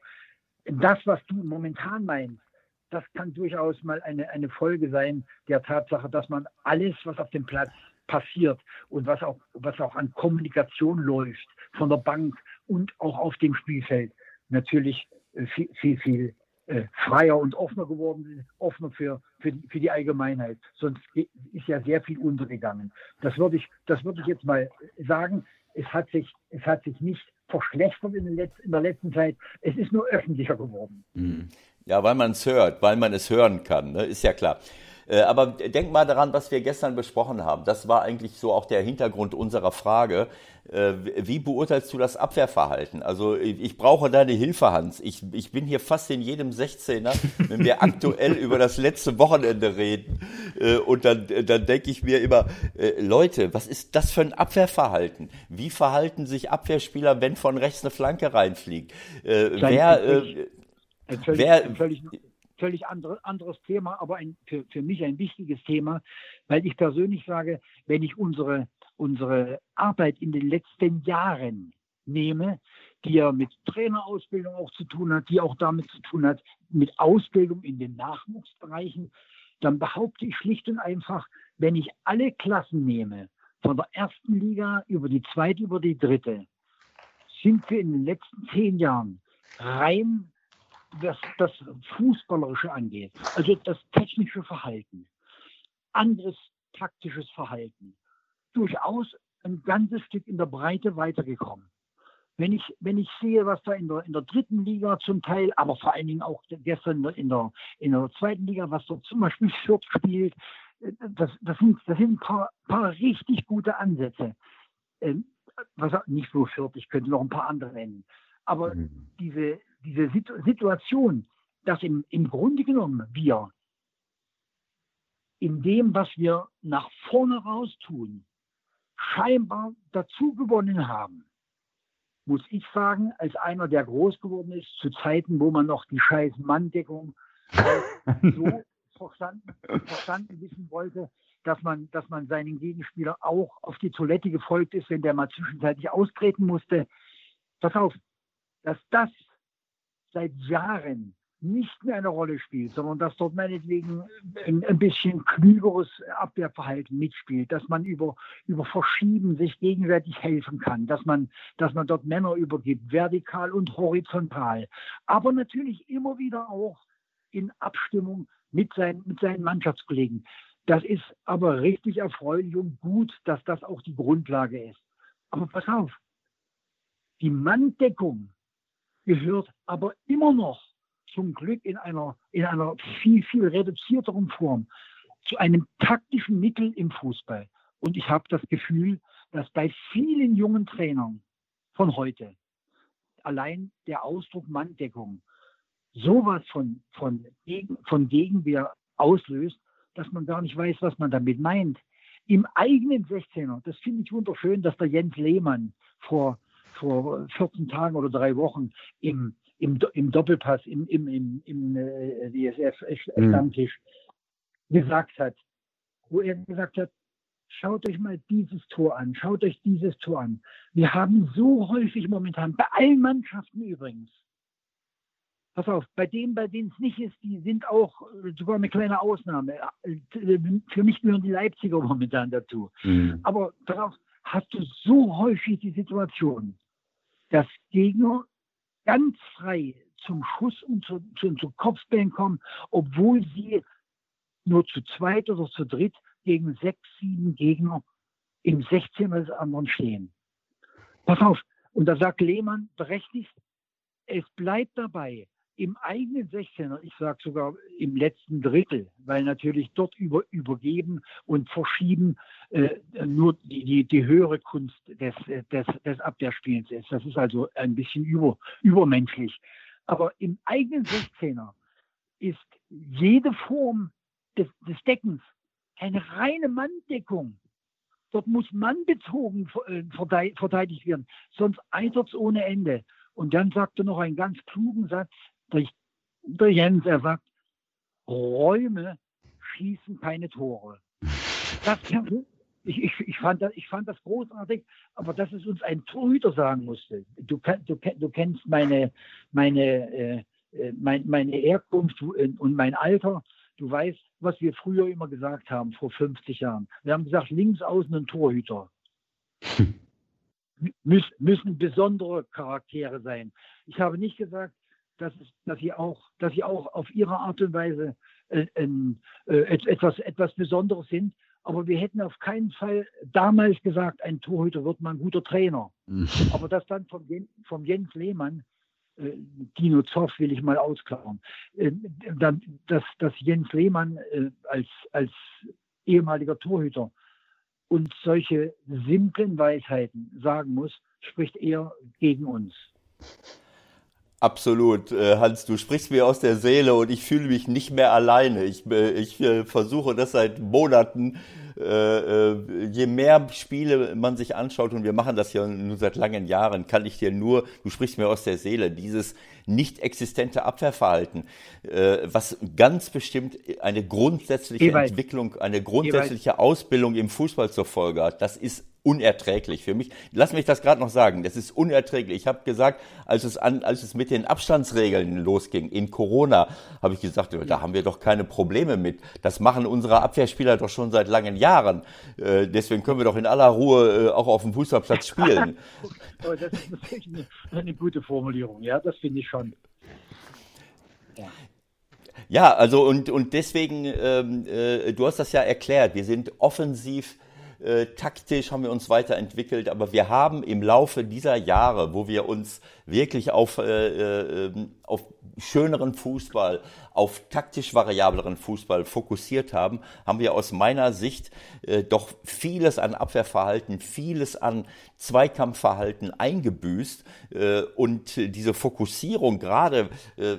das, was du momentan meinst, das kann durchaus mal eine, eine Folge sein der Tatsache, dass man alles, was auf dem Platz passiert und was auch, was auch an Kommunikation läuft von der Bank und auch auf dem Spielfeld, natürlich äh, viel, viel, viel äh, freier und offener geworden ist, offener für, für, die, für die Allgemeinheit. Sonst ist ja sehr viel untergegangen. Das würde ich, das ich jetzt mal sagen. Es hat sich, es hat sich nicht verschlechtert in, Letz-, in der letzten Zeit. Es ist nur öffentlicher geworden. Hm. Ja, weil man es hört, weil man es hören kann, ne? ist ja klar. Äh, aber denk mal daran, was wir gestern besprochen haben. Das war eigentlich so auch der Hintergrund unserer Frage. Äh, wie beurteilst du das Abwehrverhalten? Also ich brauche deine Hilfe, Hans. Ich, ich bin hier fast in jedem 16er, wenn wir aktuell (laughs) über das letzte Wochenende reden. Äh, und dann, dann denke ich mir immer, Leute, was ist das für ein Abwehrverhalten? Wie verhalten sich Abwehrspieler, wenn von rechts eine Flanke reinfliegt? Wer, völlig, wer, völlig, andere, anderes Thema, aber ein, für, für mich ein wichtiges Thema, weil ich persönlich sage, wenn ich unsere, unsere Arbeit in den letzten Jahren nehme, die ja mit Trainerausbildung auch zu tun hat, die auch damit zu tun hat, mit Ausbildung in den Nachwuchsbereichen, dann behaupte ich schlicht und einfach, wenn ich alle Klassen nehme, von der ersten Liga über die zweite, über die dritte, sind wir in den letzten zehn Jahren rein was das Fußballerische angeht, also das technische Verhalten, anderes taktisches Verhalten, durchaus ein ganzes Stück in der Breite weitergekommen. Wenn ich, wenn ich sehe, was da in der, in der dritten Liga zum Teil, aber vor allen Dingen auch gestern in der, in der zweiten Liga, was dort zum Beispiel (laughs) Fürth spielt, das, das, sind, das sind ein paar, paar richtig gute Ansätze. Ähm, was, nicht so Fürth, ich könnte noch ein paar andere nennen. Aber mhm. diese, diese Situation, dass im, im Grunde genommen wir in dem, was wir nach vorne raus tun, scheinbar dazu gewonnen haben, muss ich sagen, als einer, der groß geworden ist, zu Zeiten, wo man noch die scheiß Manndeckung (laughs) so verstanden, verstanden wissen wollte, dass man, dass man seinen Gegenspieler auch auf die Toilette gefolgt ist, wenn der mal zwischenzeitlich austreten musste. Pass auf, dass das seit Jahren nicht mehr eine Rolle spielt, sondern dass dort meinetwegen ein, ein, bisschen klügeres Abwehrverhalten mitspielt, dass man über, über Verschieben sich gegenseitig helfen kann, dass man, dass man dort Männer übergibt, vertikal und horizontal, aber natürlich immer wieder auch in Abstimmung mit, sein, mit seinen Mannschaftskollegen. Das ist aber richtig erfreulich und gut, dass das auch die Grundlage ist. Aber pass auf, die Manndeckung gehört aber immer noch zum Glück in einer, in einer viel, viel reduzierteren Form zu einem taktischen Mittel im Fußball. Und ich habe das Gefühl, dass bei vielen jungen Trainern von heute allein der Ausdruck Manndeckung sowas von, von, von Gegenwehr auslöst, dass man gar nicht weiß, was man damit meint. Im eigenen 16er, das finde ich wunderschön, dass der Jens Lehmann vor vor 14 Tagen oder drei Wochen im, im, im Doppelpass, im, im, im, im äh, DSF-Stammtisch mhm. gesagt hat, wo er gesagt hat, schaut euch mal dieses Tor an, schaut euch dieses Tor an. Wir haben so häufig momentan, bei allen Mannschaften übrigens, pass auf, bei denen, bei denen es nicht ist, die sind auch sogar eine kleine Ausnahme. Für mich gehören die Leipziger momentan dazu. Mhm. Aber darauf hast du so häufig die Situation, dass Gegner ganz frei zum Schuss und zu, zu, zu Kopfbällen kommen, obwohl sie nur zu zweit oder zu dritt gegen sechs, sieben Gegner im 16 des anderen stehen. Pass auf, und da sagt Lehmann berechtigt, es bleibt dabei, im eigenen 16er, ich sage sogar im letzten Drittel, weil natürlich dort über, übergeben und verschieben äh, nur die, die, die, höhere Kunst des, des, des Abwehrspielens ist. Das ist also ein bisschen über, übermenschlich. Aber im eigenen 16er ist jede Form des, des Deckens eine reine Manndeckung. Dort muss mannbezogen äh, verteidigt werden, sonst eitert es ohne Ende. Und dann sagt er noch einen ganz klugen Satz, durch, durch Jens, er sagt, Räume schießen keine Tore. Das, ich, ich, ich, fand das, ich fand das großartig, aber dass es uns ein Torhüter sagen musste. Du, du, du kennst meine, meine, äh, äh mein, meine Herkunft und mein Alter. Du weißt, was wir früher immer gesagt haben, vor 50 Jahren. Wir haben gesagt, links außen ein Torhüter. Müs, müssen besondere Charaktere sein. Ich habe nicht gesagt, dass, dass, sie auch, dass sie auch auf ihre Art und Weise äh, äh, etwas, etwas Besonderes sind. Aber wir hätten auf keinen Fall damals gesagt, ein Torhüter wird mal ein guter Trainer. Mhm. Aber das dann vom, vom Jens Lehmann äh, Dino Zoff will ich mal ausklammern, äh, dann, dass, dass Jens Lehmann äh, als, als ehemaliger Torhüter uns solche simplen Weisheiten sagen muss, spricht eher gegen uns. Absolut, äh, Hans, du sprichst mir aus der Seele und ich fühle mich nicht mehr alleine. Ich, äh, ich äh, versuche das seit Monaten äh, äh, je mehr Spiele man sich anschaut, und wir machen das ja nur seit langen Jahren, kann ich dir nur, du sprichst mir aus der Seele, dieses nicht existente Abwehrverhalten, äh, was ganz bestimmt eine grundsätzliche Ewald. Entwicklung, eine grundsätzliche Ewald. Ausbildung im Fußball zur Folge hat. Das ist unerträglich für mich. Lass mich das gerade noch sagen. Das ist unerträglich. Ich habe gesagt, als es an, als es mit den Abstandsregeln losging in Corona, habe ich gesagt, da haben wir doch keine Probleme mit. Das machen unsere Abwehrspieler doch schon seit langen Jahren. Äh, deswegen können wir doch in aller Ruhe äh, auch auf dem Fußballplatz (laughs) spielen. oh, das ist natürlich eine, eine gute Formulierung. Ja, das finde ich schon. Ja. Ja, also und, und deswegen, ähm, äh, du hast das ja erklärt, wir sind offensiv äh, taktisch haben wir uns weiterentwickelt, aber wir haben im Laufe dieser Jahre, wo wir uns wirklich auf, äh, äh, auf schöneren Fußball, auf taktisch variableren Fußball fokussiert haben, haben wir aus meiner Sicht äh, doch vieles an Abwehrverhalten, vieles an Zweikampfverhalten eingebüßt äh, und diese Fokussierung gerade äh,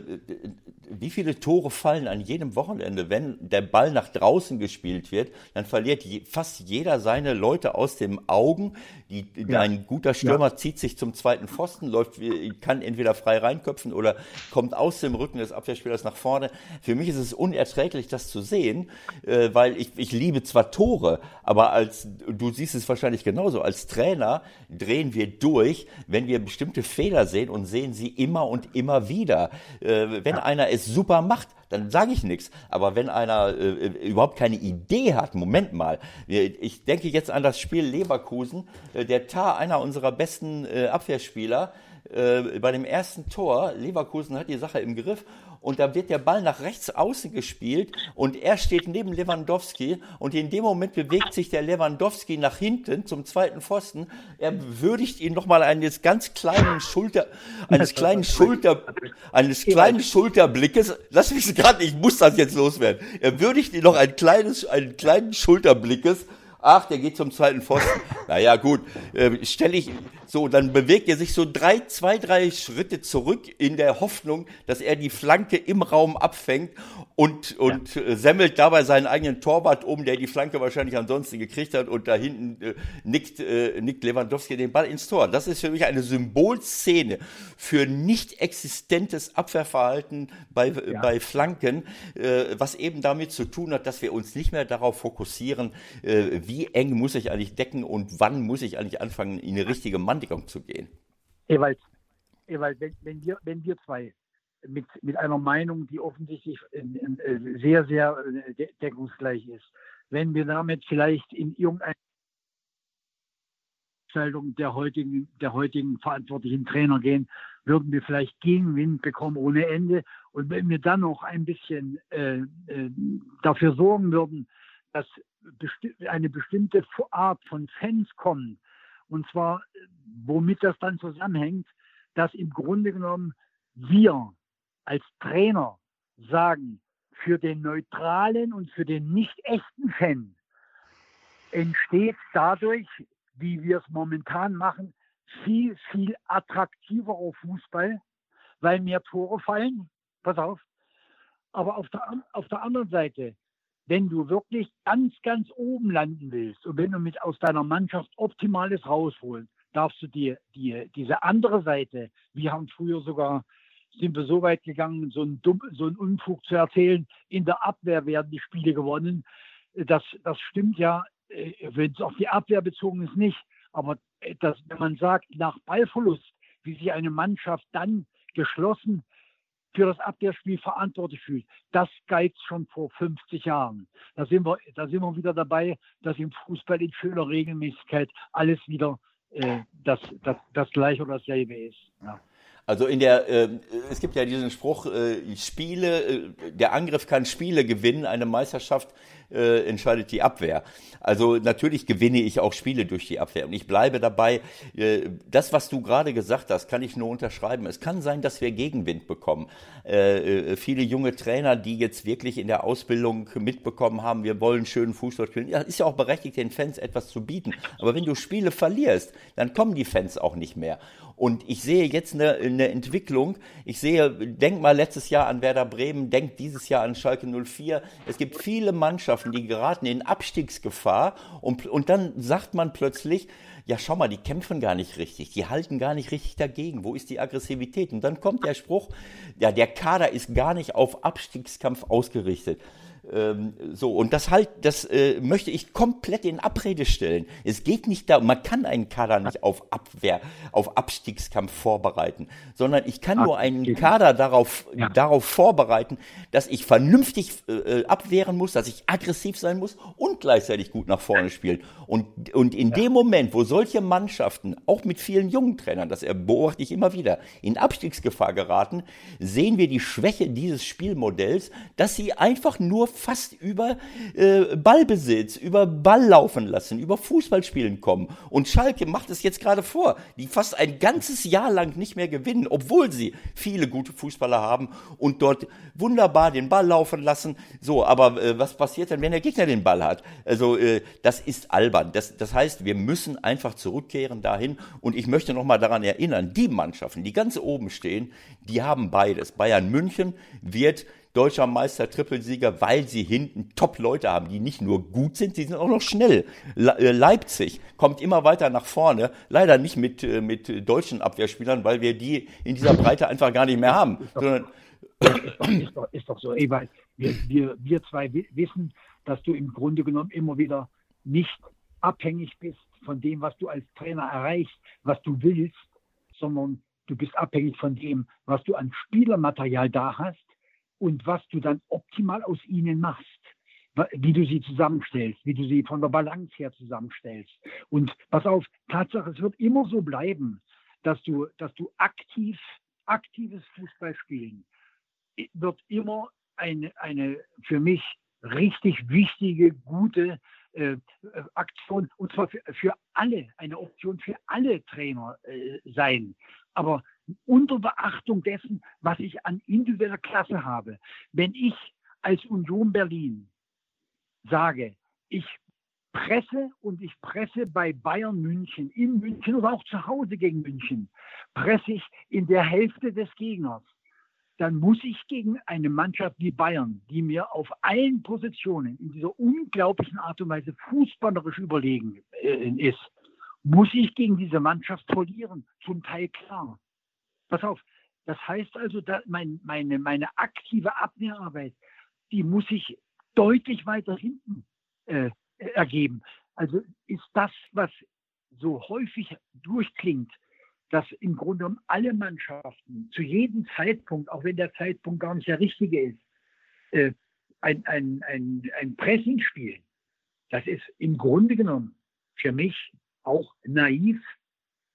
wie viele Tore fallen an jedem Wochenende, wenn der Ball nach draußen gespielt wird, dann verliert je, fast jeder seine Leute aus den Augen. Die, ja. Ein guter Stürmer ja. zieht sich zum zweiten Pfosten, läuft, kann entweder frei reinköpfen oder kommt aus dem Rücken des Abwehrspielers nach vorne. Für mich ist es unerträglich, das zu sehen, äh, weil ich, ich liebe zwar Tore, aber als du siehst es wahrscheinlich genauso, als Trainer drehen wir durch, wenn wir bestimmte Fehler sehen und sehen sie immer und immer wieder. Äh, wenn ja. einer es super macht, dann sage ich nichts. Aber wenn einer äh, überhaupt keine Idee hat, Moment mal, ich denke jetzt an das Spiel Leverkusen, äh, der Tar, einer unserer besten äh, Abwehrspieler, äh, bei dem ersten Tor, Leverkusen hat die Sache im Griff und da wird der Ball nach rechts außen gespielt und er steht neben Lewandowski und in dem Moment bewegt sich der Lewandowski nach hinten zum zweiten Pfosten. Er würdigt ihn nochmal eines ganz kleinen Schulter, eines kleinen (laughs) Schulter, eines kleinen Schulterblickes. Lass mich (laughs) gerade, ich muss das jetzt loswerden. Er würdigt ihn noch ein kleines, einen kleinen Schulterblickes Ach, der geht zum zweiten Pfosten. (laughs) naja, gut, äh, stelle ich so, dann bewegt er sich so drei, zwei, drei Schritte zurück in der Hoffnung, dass er die Flanke im Raum abfängt und, und ja. Äh, semmelt dabei seinen eigenen Torwart um, der die Flanke wahrscheinlich ansonsten gekriegt hat und da hinten äh, nickt, äh, nickt Lewandowski den Ball ins Tor. Das ist für mich eine Symbolszene für nicht existentes Abwehrverhalten bei, ja. bei Flanken, äh, was eben damit zu tun hat, dass wir uns nicht mehr darauf fokussieren, äh, wie eng muss ich eigentlich decken und wann muss ich eigentlich anfangen, in eine richtige Manndeckung zu gehen. Ewald, Ewald wenn, wenn, wir, wenn wir zwei mit, mit einer Meinung, die offensichtlich äh, äh, sehr, sehr äh, deckungsgleich ist, wenn wir damit vielleicht in irgendeine Gestaltung der heutigen, der heutigen verantwortlichen Trainer gehen, würden wir vielleicht Gegenwind bekommen ohne Ende. Und wenn wir dann noch ein bisschen äh, dafür sorgen würden, dass eine bestimmte Art von Fans kommen. Und zwar, womit das dann zusammenhängt, dass im Grunde genommen wir als Trainer sagen, für den neutralen und für den nicht echten Fan entsteht dadurch, wie wir es momentan machen, viel, viel attraktiverer Fußball, weil mehr Tore fallen. Pass auf. Aber auf der, auf der anderen Seite wenn du wirklich ganz, ganz oben landen willst und wenn du mit aus deiner Mannschaft Optimales rausholst, darfst du dir die, diese andere Seite, wir haben früher sogar, sind wir so weit gegangen, so einen, so einen Unfug zu erzählen, in der Abwehr werden die Spiele gewonnen. Das, das stimmt ja, äh, wenn es auf die Abwehr bezogen ist, nicht. Aber äh, das, wenn man sagt, nach Ballverlust, wie sich eine Mannschaft dann geschlossen für das Abwehrspiel verantwortlich fühlt. Das galt schon vor 50 Jahren. Da sind wir, da sind wir wieder dabei, dass im Fußball in schöner Regelmäßigkeit alles wieder äh, das, das, das gleiche oder dasselbe ist. Ja. Also in der, äh, es gibt ja diesen Spruch, äh, Spiele, äh, der Angriff kann Spiele gewinnen, eine Meisterschaft äh, entscheidet die Abwehr. Also natürlich gewinne ich auch Spiele durch die Abwehr und ich bleibe dabei. Äh, das, was du gerade gesagt hast, kann ich nur unterschreiben. Es kann sein, dass wir Gegenwind bekommen. Äh, äh viele junge Trainer, die jetzt wirklich in der Ausbildung mitbekommen haben, wir wollen schönen Fußball spielen, ja, ist ja auch berechtigt, den Fans etwas zu bieten. Aber wenn du Spiele verlierst, dann kommen die Fans auch nicht mehr. Und ich sehe jetzt eine, eine Entwicklung. Ich sehe, denk mal letztes Jahr an Werder Bremen, denk dieses Jahr an Schalke 04. Es gibt viele Mannschaften, die geraten in Abstiegsgefahr und, und dann sagt man plötzlich, ja, schau mal, die kämpfen gar nicht richtig, die halten gar nicht richtig dagegen. Wo ist die Aggressivität? Und dann kommt der Spruch, ja, der Kader ist gar nicht auf Abstiegskampf ausgerichtet. Ähm, so, und das halt, das äh, möchte ich komplett in Abrede stellen. Es geht nicht da, man kann einen Kader nicht auf Abwehr, auf Abstiegskampf vorbereiten, sondern ich kann nur einen Kader darauf, ja. darauf vorbereiten, dass ich vernünftig äh, abwehren muss, dass ich aggressiv sein muss und gleichzeitig gut nach vorne spielen. Und, und in ja. dem Moment, wo solche Mannschaften, auch mit vielen jungen Trainern, das beobachte ich immer wieder, in Abstiegsgefahr geraten, sehen wir die Schwäche dieses Spielmodells, dass sie einfach nur fast über äh, Ballbesitz, über Ball laufen lassen, über Fußballspielen kommen. Und Schalke macht es jetzt gerade vor, die fast ein ganzes Jahr lang nicht mehr gewinnen, obwohl sie viele gute Fußballer haben und dort wunderbar den Ball laufen lassen. So, aber äh, was passiert denn, wenn der Gegner den Ball hat? Also äh, das ist albern. Das, das heißt, wir müssen einfach zurückkehren dahin. Und ich möchte noch mal daran erinnern, die Mannschaften, die ganz oben stehen, die haben beides. Bayern München wird deutscher Meister, Trippelsieger, weil sie hinten Top-Leute haben, die nicht nur gut sind, die sind auch noch schnell. Äh, Leipzig kommt immer weiter nach vorne, leider nicht mit, äh, mit deutschen Abwehrspielern, weil wir die in dieser Breite einfach gar nicht mehr haben. Ist doch, ist doch, ist doch, ist doch so, ey, weil wir, wir, wir zwei wissen, dass du im Grunde genommen immer wieder nicht abhängig bist von dem, was du als Trainer erreichst, was du willst, sondern du bist abhängig von dem, was du an Spielermaterial da hast und was du dann optimal aus ihnen machst wie du sie zusammenstellst, wie du sie von der Balance her zusammenstellst. Und pass auf, Tatsache, es wird immer so bleiben, dass du, dass du aktiv, aktives Fußballspielen wird immer eine, eine für mich richtig wichtige, gute äh, Aktion, und zwar für, für alle, eine Option für alle Trainer äh, sein. Aber unter Beachtung dessen, was ich an individueller Klasse habe. Wenn ich als Union Berlin sage, ich presse und ich presse bei Bayern München, in München oder auch zu Hause gegen München, presse ich in der Hälfte des Gegners, dann muss ich gegen eine Mannschaft wie Bayern, die mir auf allen Positionen in dieser unglaublichen Art und Weise fußballerisch überlegen äh, ist, muss ich gegen diese Mannschaft verlieren, zum Teil klar. Pass auf, das heißt also, mein, meine, meine aktive Abwehrarbeit, die muss sich deutlich weiter hinten äh, ergeben. Also ist das, was so häufig durchklingt, dass im Grunde genommen alle Mannschaften zu jedem Zeitpunkt, auch wenn der Zeitpunkt gar nicht der richtige ist, äh, ein, ein, ein, ein Pressing spielen, das ist im Grunde genommen für mich auch naiv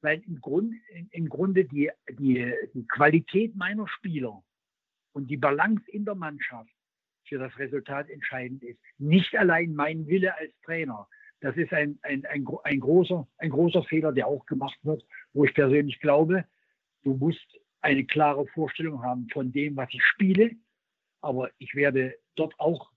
weil im, Grund, im Grunde die, die, die Qualität meiner Spieler und die Balance in der Mannschaft für das Resultat entscheidend ist. Nicht allein mein Wille als Trainer. Das ist ein, ein, ein, ein, großer, ein großer Fehler, der auch gemacht wird, wo ich persönlich glaube, du musst eine klare Vorstellung haben von dem, was ich spiele. Aber ich werde dort auch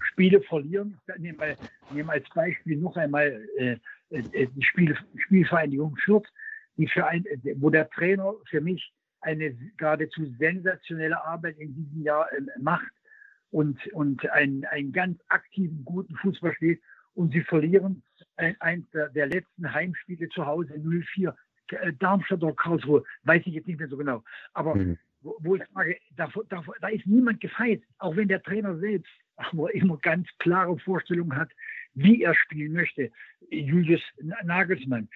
Spiele verlieren. Ich nehme, nehme als Beispiel noch einmal äh, äh die Spiel, Spielvereinigung Fürth die für ein, wo der Trainer für mich eine geradezu sensationelle Arbeit in diesem Jahr äh, macht und, und einen, einen ganz aktiven, guten Fußball spielt. Und sie verlieren ein, eins der, der letzten Heimspiele zu Hause 0-4. Äh, Darmstadt oder Karlsruhe, weiß ich jetzt nicht mehr so genau. Aber mhm. wo, wo, ich sage, da, da, da ist niemand gefeit, auch wenn der Trainer selbst immer ganz klare Vorstellungen hat, wie er spielen möchte. Julius Nagelsmann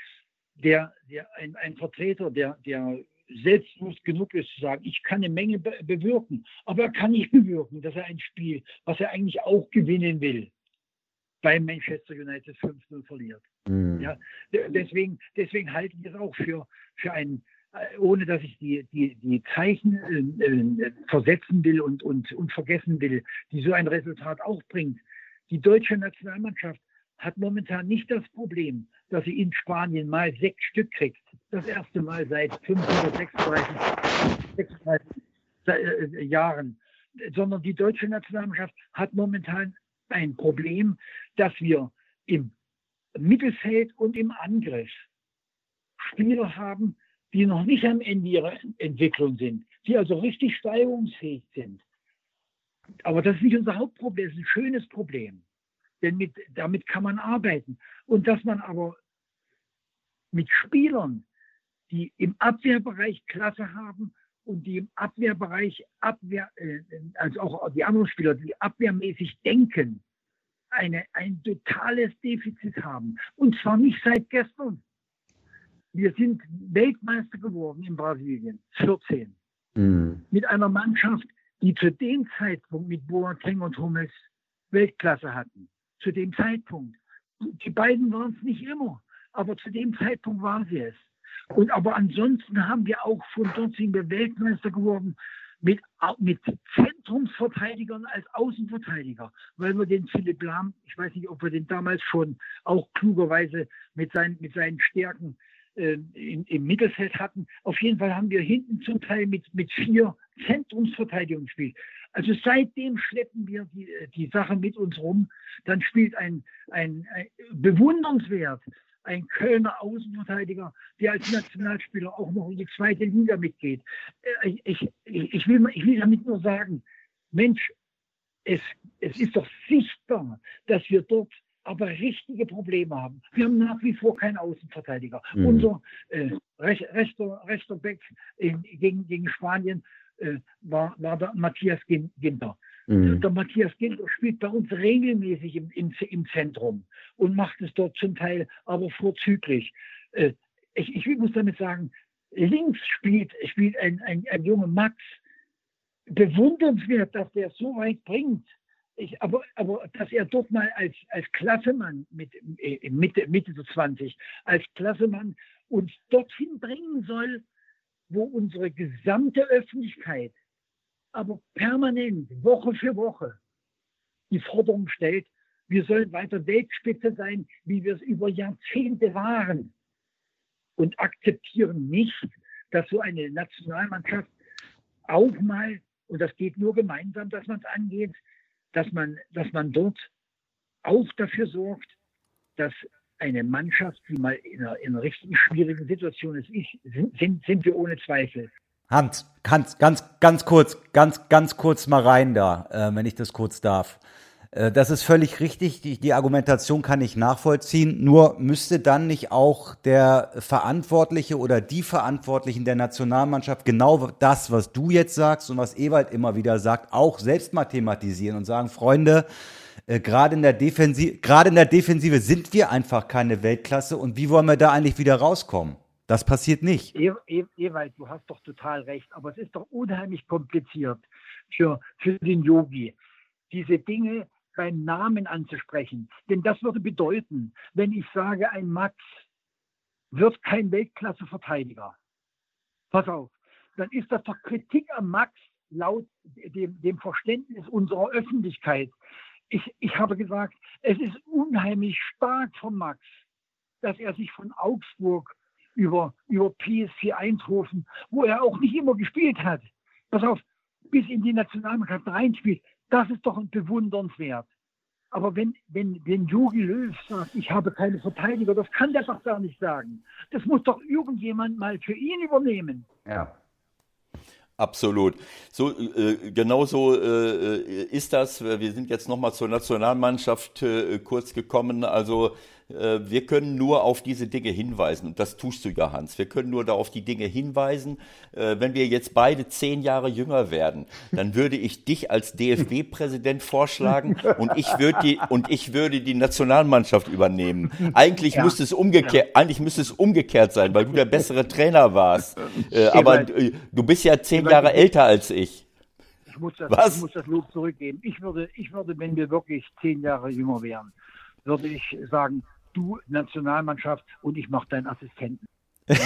der, der ein, ein Vertreter, der, der selbstbewusst genug ist zu sagen, ich kann eine Menge be bewirken, aber er kann nicht (laughs) bewirken, dass er ein Spiel, was er eigentlich auch gewinnen will, bei Manchester United 5-0 verliert. Mhm. Ja, deswegen, deswegen halte ich es auch für, für ein, äh, ohne dass ich die, die, die Zeichen äh, äh, versetzen will und, und, und vergessen will, die so ein Resultat auch bringt. Die deutsche Nationalmannschaft hat momentan nicht das Problem, dass sie in Spanien mal sechs Stück kriegt. Das erste Mal seit 536 36, äh, Jahren. Sondern die deutsche Nationalmannschaft hat momentan ein Problem, dass wir im Mittelfeld und im Angriff Spieler haben, die noch nicht am Ende ihrer Entwicklung sind, die also richtig steigerungsfähig sind. Aber das ist nicht unser Hauptproblem, das ist ein schönes Problem. Denn mit, damit kann man arbeiten. Und dass man aber mit Spielern, die im Abwehrbereich Klasse haben und die im Abwehrbereich Abwehr, äh, also auch die anderen Spieler, die abwehrmäßig denken, eine, ein totales Defizit haben. Und zwar nicht seit gestern. Wir sind Weltmeister geworden in Brasilien, 14. Mhm. Mit einer Mannschaft, die zu dem Zeitpunkt mit Boateng und Hummels Weltklasse hatten. Zu dem Zeitpunkt. Die beiden waren es nicht immer, aber zu dem Zeitpunkt waren sie es. Und aber ansonsten haben wir auch von dort sind wir Weltmeister geworden mit, mit Zentrumsverteidigern als Außenverteidiger, weil wir den Philipp Lahm, ich weiß nicht, ob wir den damals schon auch klugerweise mit seinen, mit seinen Stärken äh, in, im Mittelfeld hatten. Auf jeden Fall haben wir hinten zum Teil mit, mit vier Zentrumsverteidigungen gespielt. Also seitdem schleppen wir die, die Sache mit uns rum. Dann spielt ein, ein, ein bewundernswert ein Kölner Außenverteidiger, der als Nationalspieler auch noch in die zweite Liga mitgeht. Äh, ich, ich, ich, will, ich will damit nur sagen, Mensch, es, es ist doch sichtbar, dass wir dort aber richtige Probleme haben. Wir haben nach wie vor keinen Außenverteidiger. Mhm. Unser äh, rechter, rechter Back in, gegen, gegen Spanien äh, war, war der Matthias Ginter. Mhm. Der Matthias Ginter spielt bei uns regelmäßig im, im, im, Zentrum und macht es dort zum Teil aber vorzüglich. Äh, ich, ich, muss damit sagen, links spielt, spielt ein, ein, ein junger Max. Bewundernswert, dass der so weit bringt. Ich, aber, aber dass er dort mal als, als Klassemann mit, äh, Mitte, Mitte der 20, als Klassemann uns dorthin bringen soll, wo unsere gesamte Öffentlichkeit aber permanent, Woche für Woche, die Forderung stellt, wir sollen weiter Weltspitze sein, wie wir es über Jahrzehnte waren. Und akzeptieren nicht, dass so eine Nationalmannschaft auch mal, und das geht nur gemeinsam, dass man es angeht, dass man, dass man dort auch dafür sorgt, dass eine Mannschaft, die mal in einer, in einer richtig schwierigen Situation ist, sind, sind wir ohne Zweifel. Hans, Hans, ganz, ganz kurz, ganz, ganz kurz mal rein da, äh, wenn ich das kurz darf. Äh, das ist völlig richtig. Die, die, Argumentation kann ich nachvollziehen. Nur müsste dann nicht auch der Verantwortliche oder die Verantwortlichen der Nationalmannschaft genau das, was du jetzt sagst und was Ewald immer wieder sagt, auch selbst mal thematisieren und sagen, Freunde, äh, gerade in der Defensive, gerade in der Defensive sind wir einfach keine Weltklasse und wie wollen wir da eigentlich wieder rauskommen? Das passiert nicht. E e Ewald, du hast doch total recht, aber es ist doch unheimlich kompliziert für, für den Yogi, diese Dinge beim Namen anzusprechen. Denn das würde bedeuten, wenn ich sage, ein Max wird kein Weltklasse-Verteidiger. Pass auf, dann ist das doch Kritik am Max laut dem, dem Verständnis unserer Öffentlichkeit ich, ich habe gesagt, es ist unheimlich stark von Max, dass er sich von Augsburg über, über PSV Eindhoven, wo er auch nicht immer gespielt hat, pass auf, bis in die Nationalmannschaft reinspielt, das ist doch bewundernswert. Aber wenn, wenn, wenn Jogi Löw sagt, ich habe keine Verteidiger, das kann der doch gar nicht sagen. Das muss doch irgendjemand mal für ihn übernehmen. Ja. Absolut. So äh, genau so äh, ist das. Wir sind jetzt nochmal zur Nationalmannschaft äh, kurz gekommen. Also äh, wir können nur auf diese Dinge hinweisen. Und das tust du ja, Hans. Wir können nur da auf die Dinge hinweisen. Äh, wenn wir jetzt beide zehn Jahre jünger werden, dann würde ich dich als DFB-Präsident vorschlagen und ich würde die, und ich würde die Nationalmannschaft übernehmen. Eigentlich ja. müsste es umgekehrt, ja. eigentlich müsste es umgekehrt sein, weil du der bessere Trainer warst. Äh, aber du bist ja zehn Jahre älter als ich. Ich muss, das, Was? ich muss das Lob zurückgeben. Ich würde, ich würde, wenn wir wirklich zehn Jahre jünger wären, würde ich sagen, du Nationalmannschaft und ich mache deinen Assistenten. (laughs)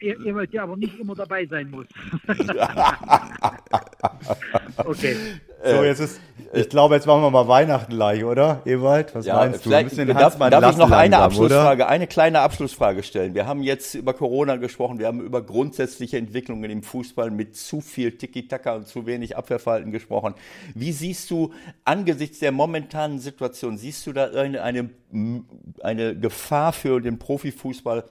Ewald, der aber nicht immer dabei sein muss. (laughs) (laughs) okay. So, jetzt ist, ich glaube, jetzt machen wir mal Weihnachten gleich, oder, Ewald? Was Ja, meinst du? Wir müssen den darf, darf ich noch eine langsam, Abschlussfrage, Oder? eine kleine Abschlussfrage stellen. Wir haben jetzt über Corona gesprochen, wir haben über grundsätzliche Entwicklungen im Fußball mit zu viel Tiki-Taka und zu wenig Abwehrverhalten gesprochen. Wie siehst du angesichts der momentanen Situation, siehst du da eine, eine, eine Gefahr für den Profifußball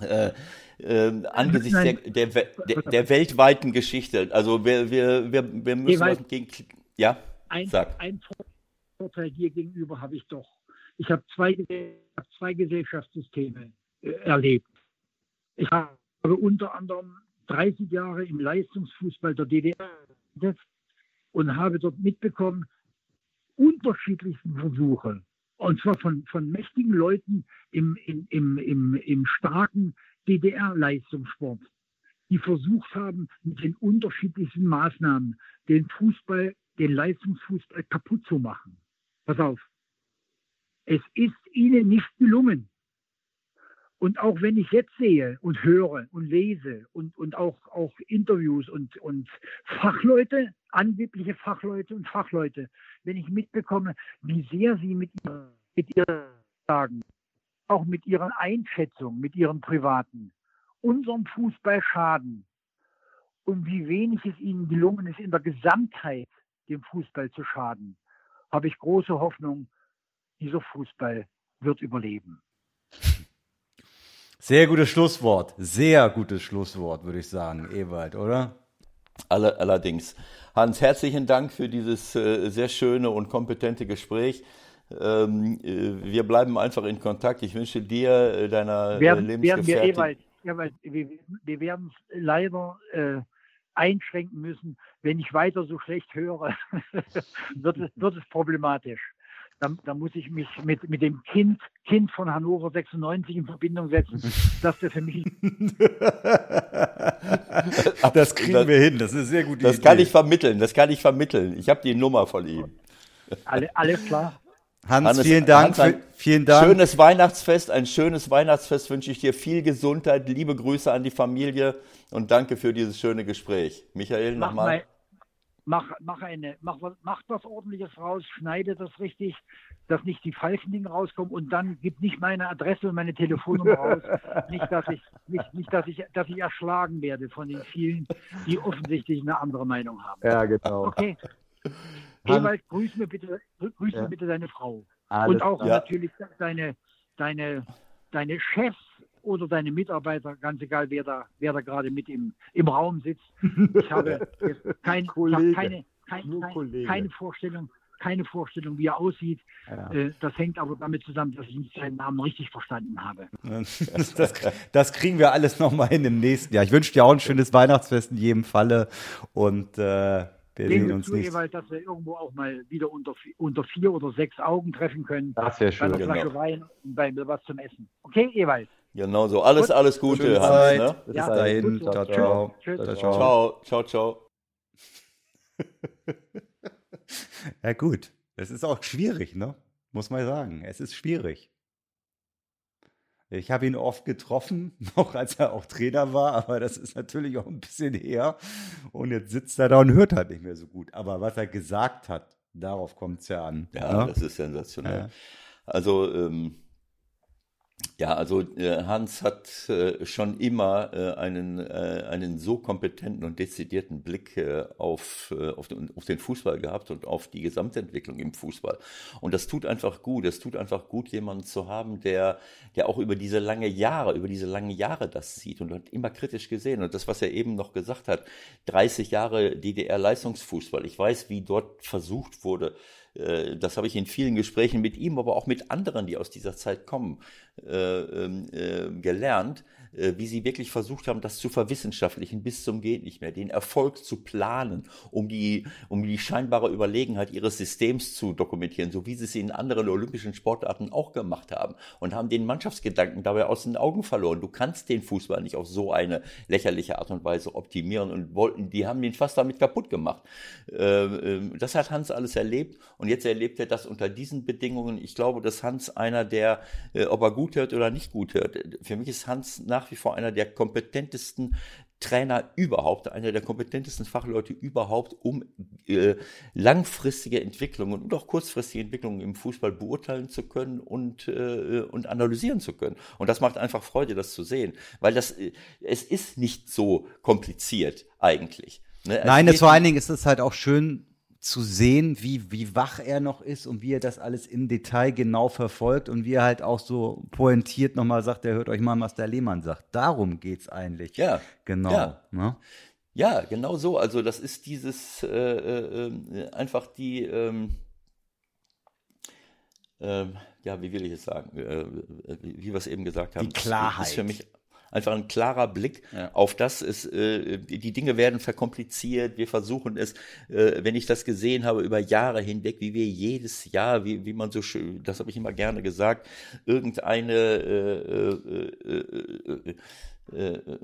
äh, äh, angesichts der, der, der, der weltweiten Geschichte? Also wir, wir, wir, wir müssen was gegen... Ja, Ein, sag. ein Vorteil dir gegenüber habe ich doch. Ich habe zwei, hab zwei Gesellschaftssysteme äh, erlebt. Ich habe unter anderem 30 Jahre im Leistungsfußball der DDR und habe dort mitbekommen, unterschiedlichsten Versuche. Und zwar von, von mächtigen Leuten im, im, im, im, im starken DDR-Leistungssport, die versucht haben, mit den unterschiedlichsten Maßnahmen den Fußball, den Leistungsfußball kaputt zu machen. Pass auf. Es ist ihnen nicht gelungen. Und auch wenn ich jetzt sehe und höre und lese und, und auch, auch Interviews und, und Fachleute, angebliche Fachleute und Fachleute, wenn ich mitbekomme, wie sehr sie mit, ihr- mit ihren Sagen, auch mit ihren Einschätzungen, mit ihren privaten, unserem Fußball schaden und wie wenig es ihnen gelungen ist, in der Gesamtheit dem Fußball zu schaden, habe ich große Hoffnung, dieser Fußball wird überleben. Sehr gutes Schlusswort. Sehr gutes Schlusswort, würde ich sagen, Ewald, oder? Aller, allerdings. Hans, herzlichen Dank für dieses äh, sehr schöne und kompetente Gespräch. Ähm, äh, wir bleiben einfach in Kontakt. Ich wünsche dir, äh, deiner äh, wir Lebensgefährtin. Ewald, wir, wir werden es leider äh, einschränken müssen. Wenn ich weiter so schlecht höre, (laughs) wird, es, wird es problematisch. Da, da muss ich mich mit, mit dem Kind, Kind von Hannover 96 in Verbindung setzen, dass der für mich (laughs) Das kriegen Das- wir hin. Das ist eine sehr gute Das Idee. kann ich vermitteln, das kann ich vermitteln. Ich habe die Nummer von ihm. alle, alles klar. Hans, Hannes, vielen Dank. Hans, für, vielen Dank. Schönes Weihnachtsfest, ein schönes Weihnachtsfest wünsche ich dir. Viel Gesundheit, liebe Grüße an die Familie und danke für dieses schöne Gespräch. Michael, Mach, nochmal. mal, mach, mach, eine, mach, was- mach was Ordentliches raus, schneide das richtig, dass nicht die falschen Dinge rauskommen und dann gib nicht meine Adresse und meine Telefonnummer raus. (laughs) nicht, dass ich, nicht, nicht dass, ich, dass ich erschlagen werde von den vielen, die offensichtlich eine andere Meinung haben. Ja, genau. Okay. Hans- Ewald, grüß mir bitte, grüß Ja. mir bitte deine Frau. Alles und auch klar. natürlich deine, deine, deine Chefs oder deine Mitarbeiter, ganz egal, wer da, wer da gerade mit im, im Raum sitzt. Ich habe (laughs) kein, Kollege. keine, kein, kein, keine Vorstellung, keine Vorstellung, wie er aussieht. Ja. Äh, Das hängt aber damit zusammen, dass ich nicht seinen Namen richtig verstanden habe. Das, das kriegen wir alles nochmal hin im nächsten Jahr. Ich wünsche dir auch ein schönes Weihnachtsfest in jedem Falle und äh, wir sehen uns zu, nicht. Ewald, dass wir irgendwo auch mal wieder unter, unter vier oder sechs Augen treffen können. Das wäre Bei schön. einer Genau. Flasche Wein und bei was zum Essen. Okay, Ewald? Genau so. Alles, Gut. alles Gute, Schöne Hans. Ne? Bis Ja, dahin. gut. Ciao, ciao. Tschüss. Ciao, Tschüss. ciao. Ciao, ciao, ciao. (laughs) Ja, gut. Es ist auch schwierig, ne? Muss man sagen. Es ist schwierig. Ich habe ihn oft getroffen, (laughs) noch als er auch Trainer war, aber das ist natürlich auch ein bisschen her. Und jetzt sitzt er da und hört halt nicht mehr so gut. Aber was er gesagt hat, darauf kommt es ja an. Ja, ne? das ist sensationell. Ja. Also, ähm, ja, also äh, Hans hat äh, schon immer äh, einen, äh, einen so kompetenten und dezidierten Blick äh, auf, äh, auf, den, auf den Fußball gehabt und auf die Gesamtentwicklung im Fußball. Und das tut einfach gut. Es tut einfach gut, jemanden zu haben, der, der auch über diese lange Jahre, über diese langen Jahre das sieht und hat immer kritisch gesehen. Und das, was er eben noch gesagt hat, 30 Jahre DDR-Leistungsfußball. Ich weiß, wie dort versucht wurde, das habe ich in vielen Gesprächen mit ihm, aber auch mit anderen, die aus dieser Zeit kommen, äh, ähm, äh, gelernt, äh, wie sie wirklich versucht haben, das zu verwissenschaftlichen bis zum geht nicht mehr, den Erfolg zu planen, um die, um die scheinbare Überlegenheit ihres Systems zu dokumentieren, so wie sie es in anderen olympischen Sportarten auch gemacht haben und haben den Mannschaftsgedanken dabei aus den Augen verloren. Du kannst den Fußball nicht auf so eine lächerliche Art und Weise optimieren und wollten, die haben den fast damit kaputt gemacht. Äh, äh, das hat Hans alles erlebt und jetzt erlebt er das unter diesen Bedingungen. Ich glaube, dass Hans einer der, äh, ob er gut hört oder nicht gut hört, für mich ist Hans nach wie vor einer der kompetentesten Trainer überhaupt, einer der kompetentesten Fachleute überhaupt, um äh, langfristige Entwicklungen und auch kurzfristige Entwicklungen im Fußball beurteilen zu können und, äh, und analysieren zu können. Und das macht einfach Freude, das zu sehen, weil das, äh, es ist nicht so kompliziert eigentlich. Ne? Nein, vor allen Dingen ist es halt auch schön zu sehen, wie, wie wach er noch ist und wie er das alles im Detail genau verfolgt und wie er halt auch so pointiert nochmal sagt, er hört euch mal, was der Lehmann sagt. Darum geht's eigentlich. Ja. Genau. Ja. Ne? Ja, genau so. Also das ist dieses äh, äh, äh einfach die ähm, äh, ja, wie will ich es sagen, äh, wie wir es eben gesagt haben. Die Klarheit. Ist für mich einfach ein klarer Blick ja. auf das ist, äh, die Dinge werden verkompliziert, wir versuchen es, äh, wenn ich das gesehen habe über Jahre hinweg, wie wir jedes Jahr, wie, wie man so schön, das habe ich immer gerne gesagt, irgendeine äh, äh, äh, äh,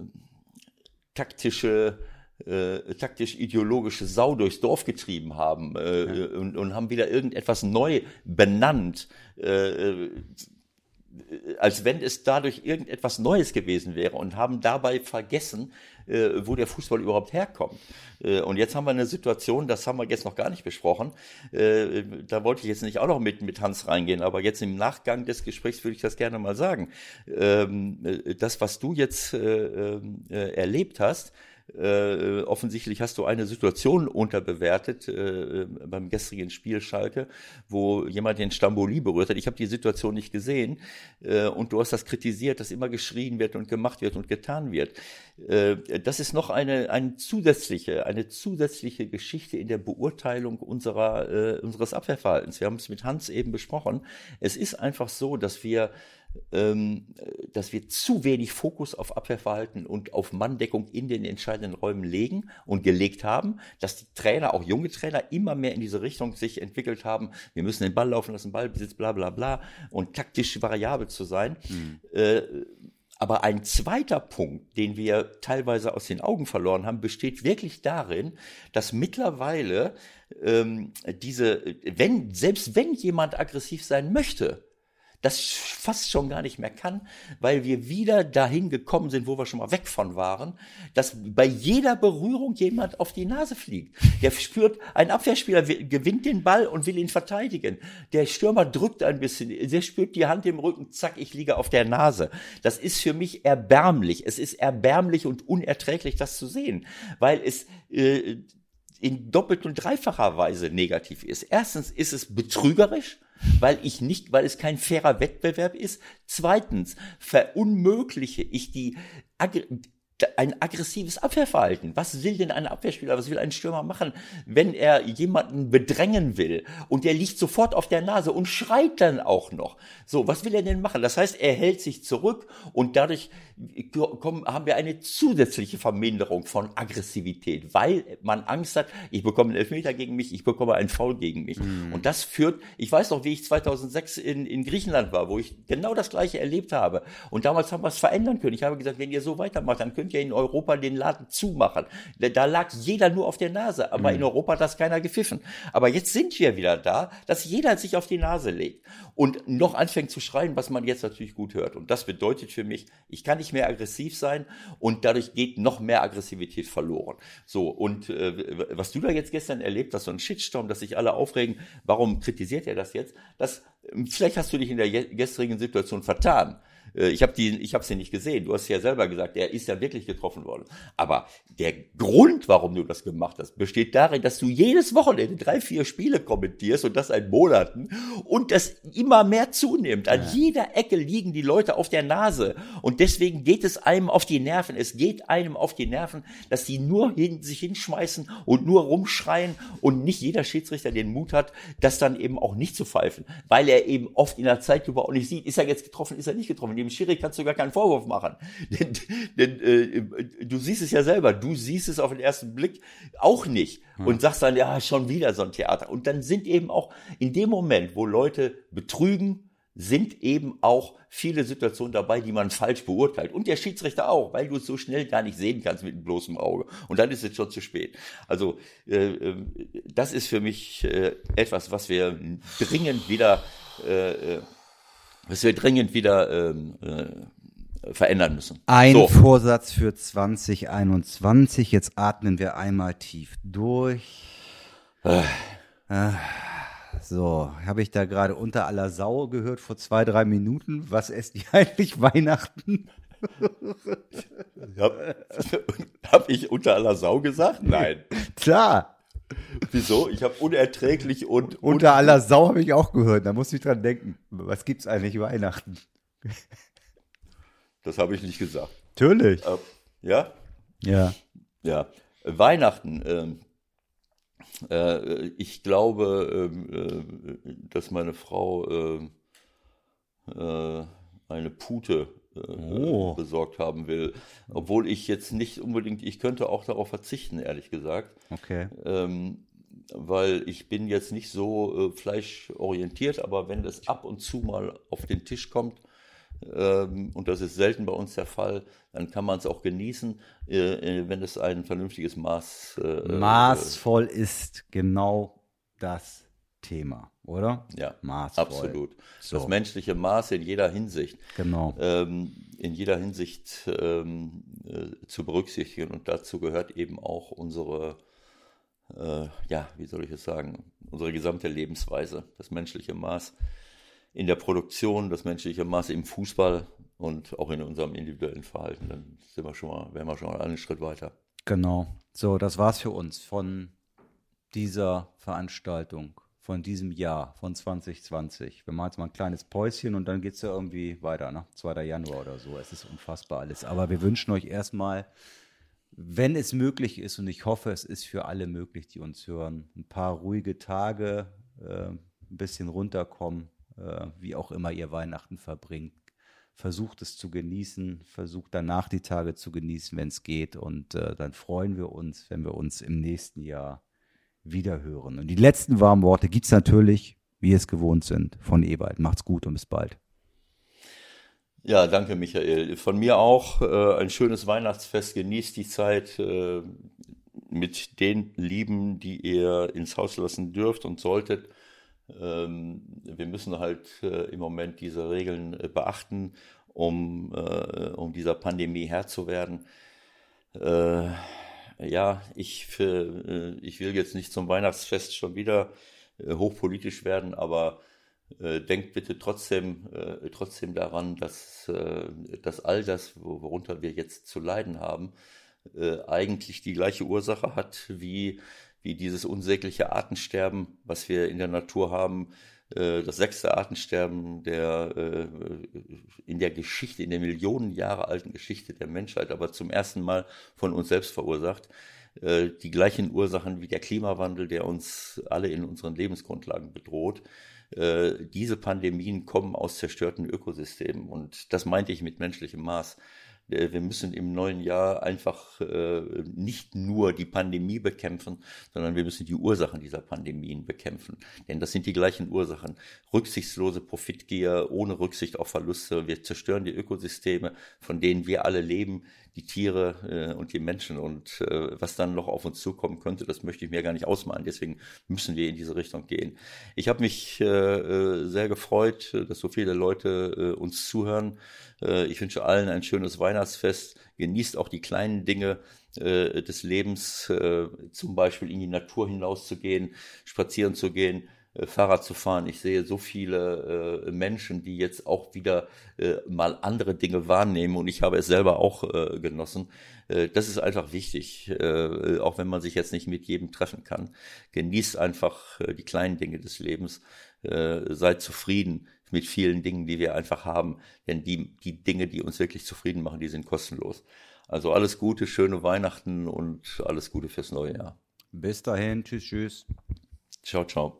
taktische äh, taktisch-ideologische Sau durchs Dorf getrieben haben äh, ja. und, und haben wieder irgendetwas neu benannt. Äh, als wenn es dadurch irgendetwas Neues gewesen wäre und haben dabei vergessen, äh, wo der Fußball überhaupt herkommt. Äh, und jetzt haben wir eine Situation, das haben wir jetzt noch gar nicht besprochen. Äh, da wollte ich jetzt nicht auch noch mit, mit Hans reingehen, aber jetzt im Nachgang des Gesprächs würde ich das gerne mal sagen. Ähm, äh, das, was du jetzt äh, äh, erlebt hast, äh, offensichtlich hast du eine Situation unterbewertet äh, beim gestrigen Spiel Schalke, wo jemand den Stamboli berührt hat. Ich habe die Situation nicht gesehen äh, und du hast das kritisiert, dass immer geschrien wird und gemacht wird und getan wird. Äh, das ist noch eine, eine zusätzliche, eine zusätzliche Geschichte in der Beurteilung unserer, äh, unseres Abwehrverhaltens. Wir haben es mit Hans eben besprochen. Es ist einfach so, dass wir dass wir zu wenig Fokus auf Abwehrverhalten und auf Manndeckung in den entscheidenden Räumen legen und gelegt haben, dass die Trainer, auch junge Trainer, immer mehr in diese Richtung sich entwickelt haben. Wir müssen den Ball laufen lassen, Ballbesitz, bla bla bla und taktisch variabel zu sein. Mhm. Äh, aber ein zweiter Punkt, den wir teilweise aus den Augen verloren haben, besteht wirklich darin, dass mittlerweile ähm, diese, wenn, selbst wenn jemand aggressiv sein möchte, das fast schon gar nicht mehr kann, weil wir wieder dahin gekommen sind, wo wir schon mal weg von waren, dass bei jeder Berührung jemand auf die Nase fliegt. Der spürt, ein Abwehrspieler gewinnt den Ball und will ihn verteidigen. Der Stürmer drückt ein bisschen, der spürt die Hand im Rücken, zack, ich liege auf der Nase. Das ist für mich erbärmlich. Es ist erbärmlich und unerträglich, das zu sehen, weil es äh, in doppelt und dreifacher Weise negativ ist. Erstens ist es betrügerisch, weil ich nicht, weil es kein fairer Wettbewerb ist. Zweitens verunmögliche ich die ein aggressives Abwehrverhalten. Was will denn ein Abwehrspieler, was will ein Stürmer machen, wenn er jemanden bedrängen will und der liegt sofort auf der Nase und schreit dann auch noch. So, was will er denn machen? Das heißt, er hält sich zurück und dadurch kommen, haben wir eine zusätzliche Verminderung von Aggressivität, weil man Angst hat, ich bekomme einen Elfmeter gegen mich, ich bekomme einen Foul gegen mich. Mhm. Und das führt, ich weiß noch, wie ich 2006 in, in Griechenland war, wo ich genau das Gleiche erlebt habe. Und damals haben wir es verändern können. Ich habe gesagt, wenn ihr so weitermacht, dann könnt ihr in Europa den Laden zumachen. Da lag jeder nur auf der Nase, aber mhm. in Europa hat das keiner gepfiffen. Aber jetzt sind wir wieder da, dass jeder sich auf die Nase legt und noch anfängt zu schreien, was man jetzt natürlich gut hört. Und das bedeutet für mich, ich kann nicht mehr aggressiv sein und dadurch geht noch mehr Aggressivität verloren. So, und äh, was du da jetzt gestern erlebt hast, so ein Shitstorm, dass sich alle aufregen, warum kritisiert er das jetzt? Das, vielleicht hast du dich in der gestrigen Situation vertan. Äh, ich habe die, ich habe sie nicht gesehen. Du hast ja selber gesagt, er ist ja wirklich getroffen worden. Aber der Grund, warum du das gemacht hast, besteht darin, dass du jedes Wochenende drei, vier Spiele kommentierst und das seit Monaten und das immer mehr zunimmt. An ja. jeder Ecke liegen die Leute auf der Nase und deswegen geht es einem auf die Nerven. Es geht einem auf die Nerven, dass die nur hin, sich hinschmeißen und nur rumschreien und nicht jeder Schiedsrichter den Mut hat, das dann eben auch nicht zu pfeifen, weil er eben oft in der Zeitlupe auch nicht sieht, ist er jetzt getroffen, ist er nicht getroffen dem Schiri kannst du gar keinen Vorwurf machen. (laughs) denn, denn äh, du siehst es ja selber, du siehst es auf den ersten Blick auch nicht und sagst dann, ja, schon wieder so ein Theater. Und dann sind eben auch in dem Moment, wo Leute betrügen, sind eben auch viele Situationen dabei, die man falsch beurteilt. Und der Schiedsrichter auch, weil du es so schnell gar nicht sehen kannst mit dem bloßen Auge. Und dann ist es schon zu spät. Also äh, äh das ist für mich äh, etwas, was wir dringend wieder, äh, äh was wir dringend wieder ähm, äh, verändern müssen. Ein so. Vorsatz für 2021. Jetzt atmen wir einmal tief durch. Äh. Äh. So, habe ich da gerade unter aller Sau gehört vor zwei, drei Minuten. Was esst ihr (laughs) eigentlich Weihnachten? (laughs) Habe (laughs) hab ich unter aller Sau gesagt? Nein. Klar. Wieso? Ich habe unerträglich und, und. (laughs) Unter aller Sau habe ich auch gehört. Da muss ich dran denken. Was gibt's eigentlich Weihnachten? Das habe ich nicht gesagt. Natürlich. Äh, ja? Ja. Ja. Weihnachten. Ähm, äh, ich glaube, ähm, äh, dass meine Frau ähm, äh, eine Pute oh. besorgt haben will. Obwohl ich jetzt nicht unbedingt, ich könnte auch darauf verzichten, ehrlich gesagt. Okay. Ähm, weil ich bin jetzt nicht so fleischorientiert, aber wenn das ab und zu mal auf den Tisch kommt, ähm, und das ist selten bei uns der Fall, dann kann man es auch genießen, äh, äh, wenn es ein vernünftiges Maß. Äh, Maßvoll ist genau das Thema, oder? Ja, Maßvoll. absolut. So. Das menschliche Maß in jeder Hinsicht. Genau. Ähm, in jeder Hinsicht ähm, zu berücksichtigen. Und dazu gehört eben auch unsere, ja, wie soll ich es sagen, unsere gesamte Lebensweise, das menschliche Maß in der Produktion, das menschliche Maß im Fußball und auch in unserem individuellen Verhalten. Dann sind wir schon mal, wären wir schon mal einen Schritt weiter. Genau. So, das war's für uns von dieser Veranstaltung, von diesem Jahr, von 2020. Wir machen jetzt mal ein kleines Päuschen und dann geht's ja irgendwie weiter, ne? 2. Januar oder so. Es ist unfassbar alles. Aber wir wünschen euch erstmal, wenn es möglich ist, und ich hoffe, es ist für alle möglich, die uns hören, ein paar ruhige Tage, äh, ein bisschen runterkommen, äh, wie auch immer ihr Weihnachten verbringt. Versucht es zu genießen, versucht danach die Tage zu genießen, wenn es geht. Und äh, dann freuen wir uns, wenn wir uns im nächsten Jahr wieder hören. Und die letzten warmen Worte gibt es natürlich, wie es gewohnt sind, von Ewald. Macht's gut und bis bald. Ja, danke Michael. Von mir auch äh, ein schönes Weihnachtsfest. Genießt die Zeit äh, mit den Lieben, die ihr ins Haus lassen dürft und solltet. Ähm, wir müssen halt äh, im Moment diese Regeln äh, beachten, um, äh, um dieser Pandemie Herr zu werden. Ja, ich, für, ich will jetzt nicht zum Weihnachtsfest schon wieder hochpolitisch werden, aber denkt bitte trotzdem, trotzdem daran, dass, dass all das, worunter wir jetzt zu leiden haben, eigentlich die gleiche Ursache hat wie wie dieses unsägliche Artensterben, was wir in der Natur haben, äh, das sechste Artensterben der, äh, in der Geschichte, in der Millionen Jahre alten Geschichte der Menschheit, aber zum ersten Mal von uns selbst verursacht. Äh, die gleichen Ursachen wie der Klimawandel, der uns alle in unseren Lebensgrundlagen bedroht. Diese Pandemien kommen aus zerstörten Ökosystemen und das meinte ich mit menschlichem Maß. Äh, wir müssen im neuen Jahr einfach äh, nicht nur die Pandemie bekämpfen, sondern wir müssen die Ursachen dieser Pandemien bekämpfen. Denn das sind die gleichen Ursachen. Rücksichtslose Profitgier ohne Rücksicht auf Verluste. Wir zerstören die Ökosysteme, von denen wir alle leben die Tiere äh, und die Menschen und was dann noch auf uns zukommen könnte, das möchte ich mir gar nicht ausmalen. Deswegen müssen wir in diese Richtung gehen. Ich habe mich sehr gefreut, dass so viele Leute uns zuhören. Äh, ich wünsche allen ein schönes Weihnachtsfest. Genießt auch die kleinen Dinge des Lebens, zum Beispiel in die Natur hinauszugehen, spazieren zu gehen äh, Fahrrad zu fahren. Ich sehe so viele äh, Menschen, die jetzt auch wieder äh, mal andere Dinge wahrnehmen und ich habe es selber auch äh, genossen. Äh, das ist einfach wichtig, äh, auch wenn man sich jetzt nicht mit jedem treffen kann. Genießt einfach die kleinen Dinge des Lebens. seid zufrieden mit vielen Dingen, die wir einfach haben, denn die, die Dinge, die uns wirklich zufrieden machen, die sind kostenlos. Also alles Gute, schöne Weihnachten und alles Gute fürs neue Jahr. Bis dahin, tschüss, tschüss. Ciao, ciao.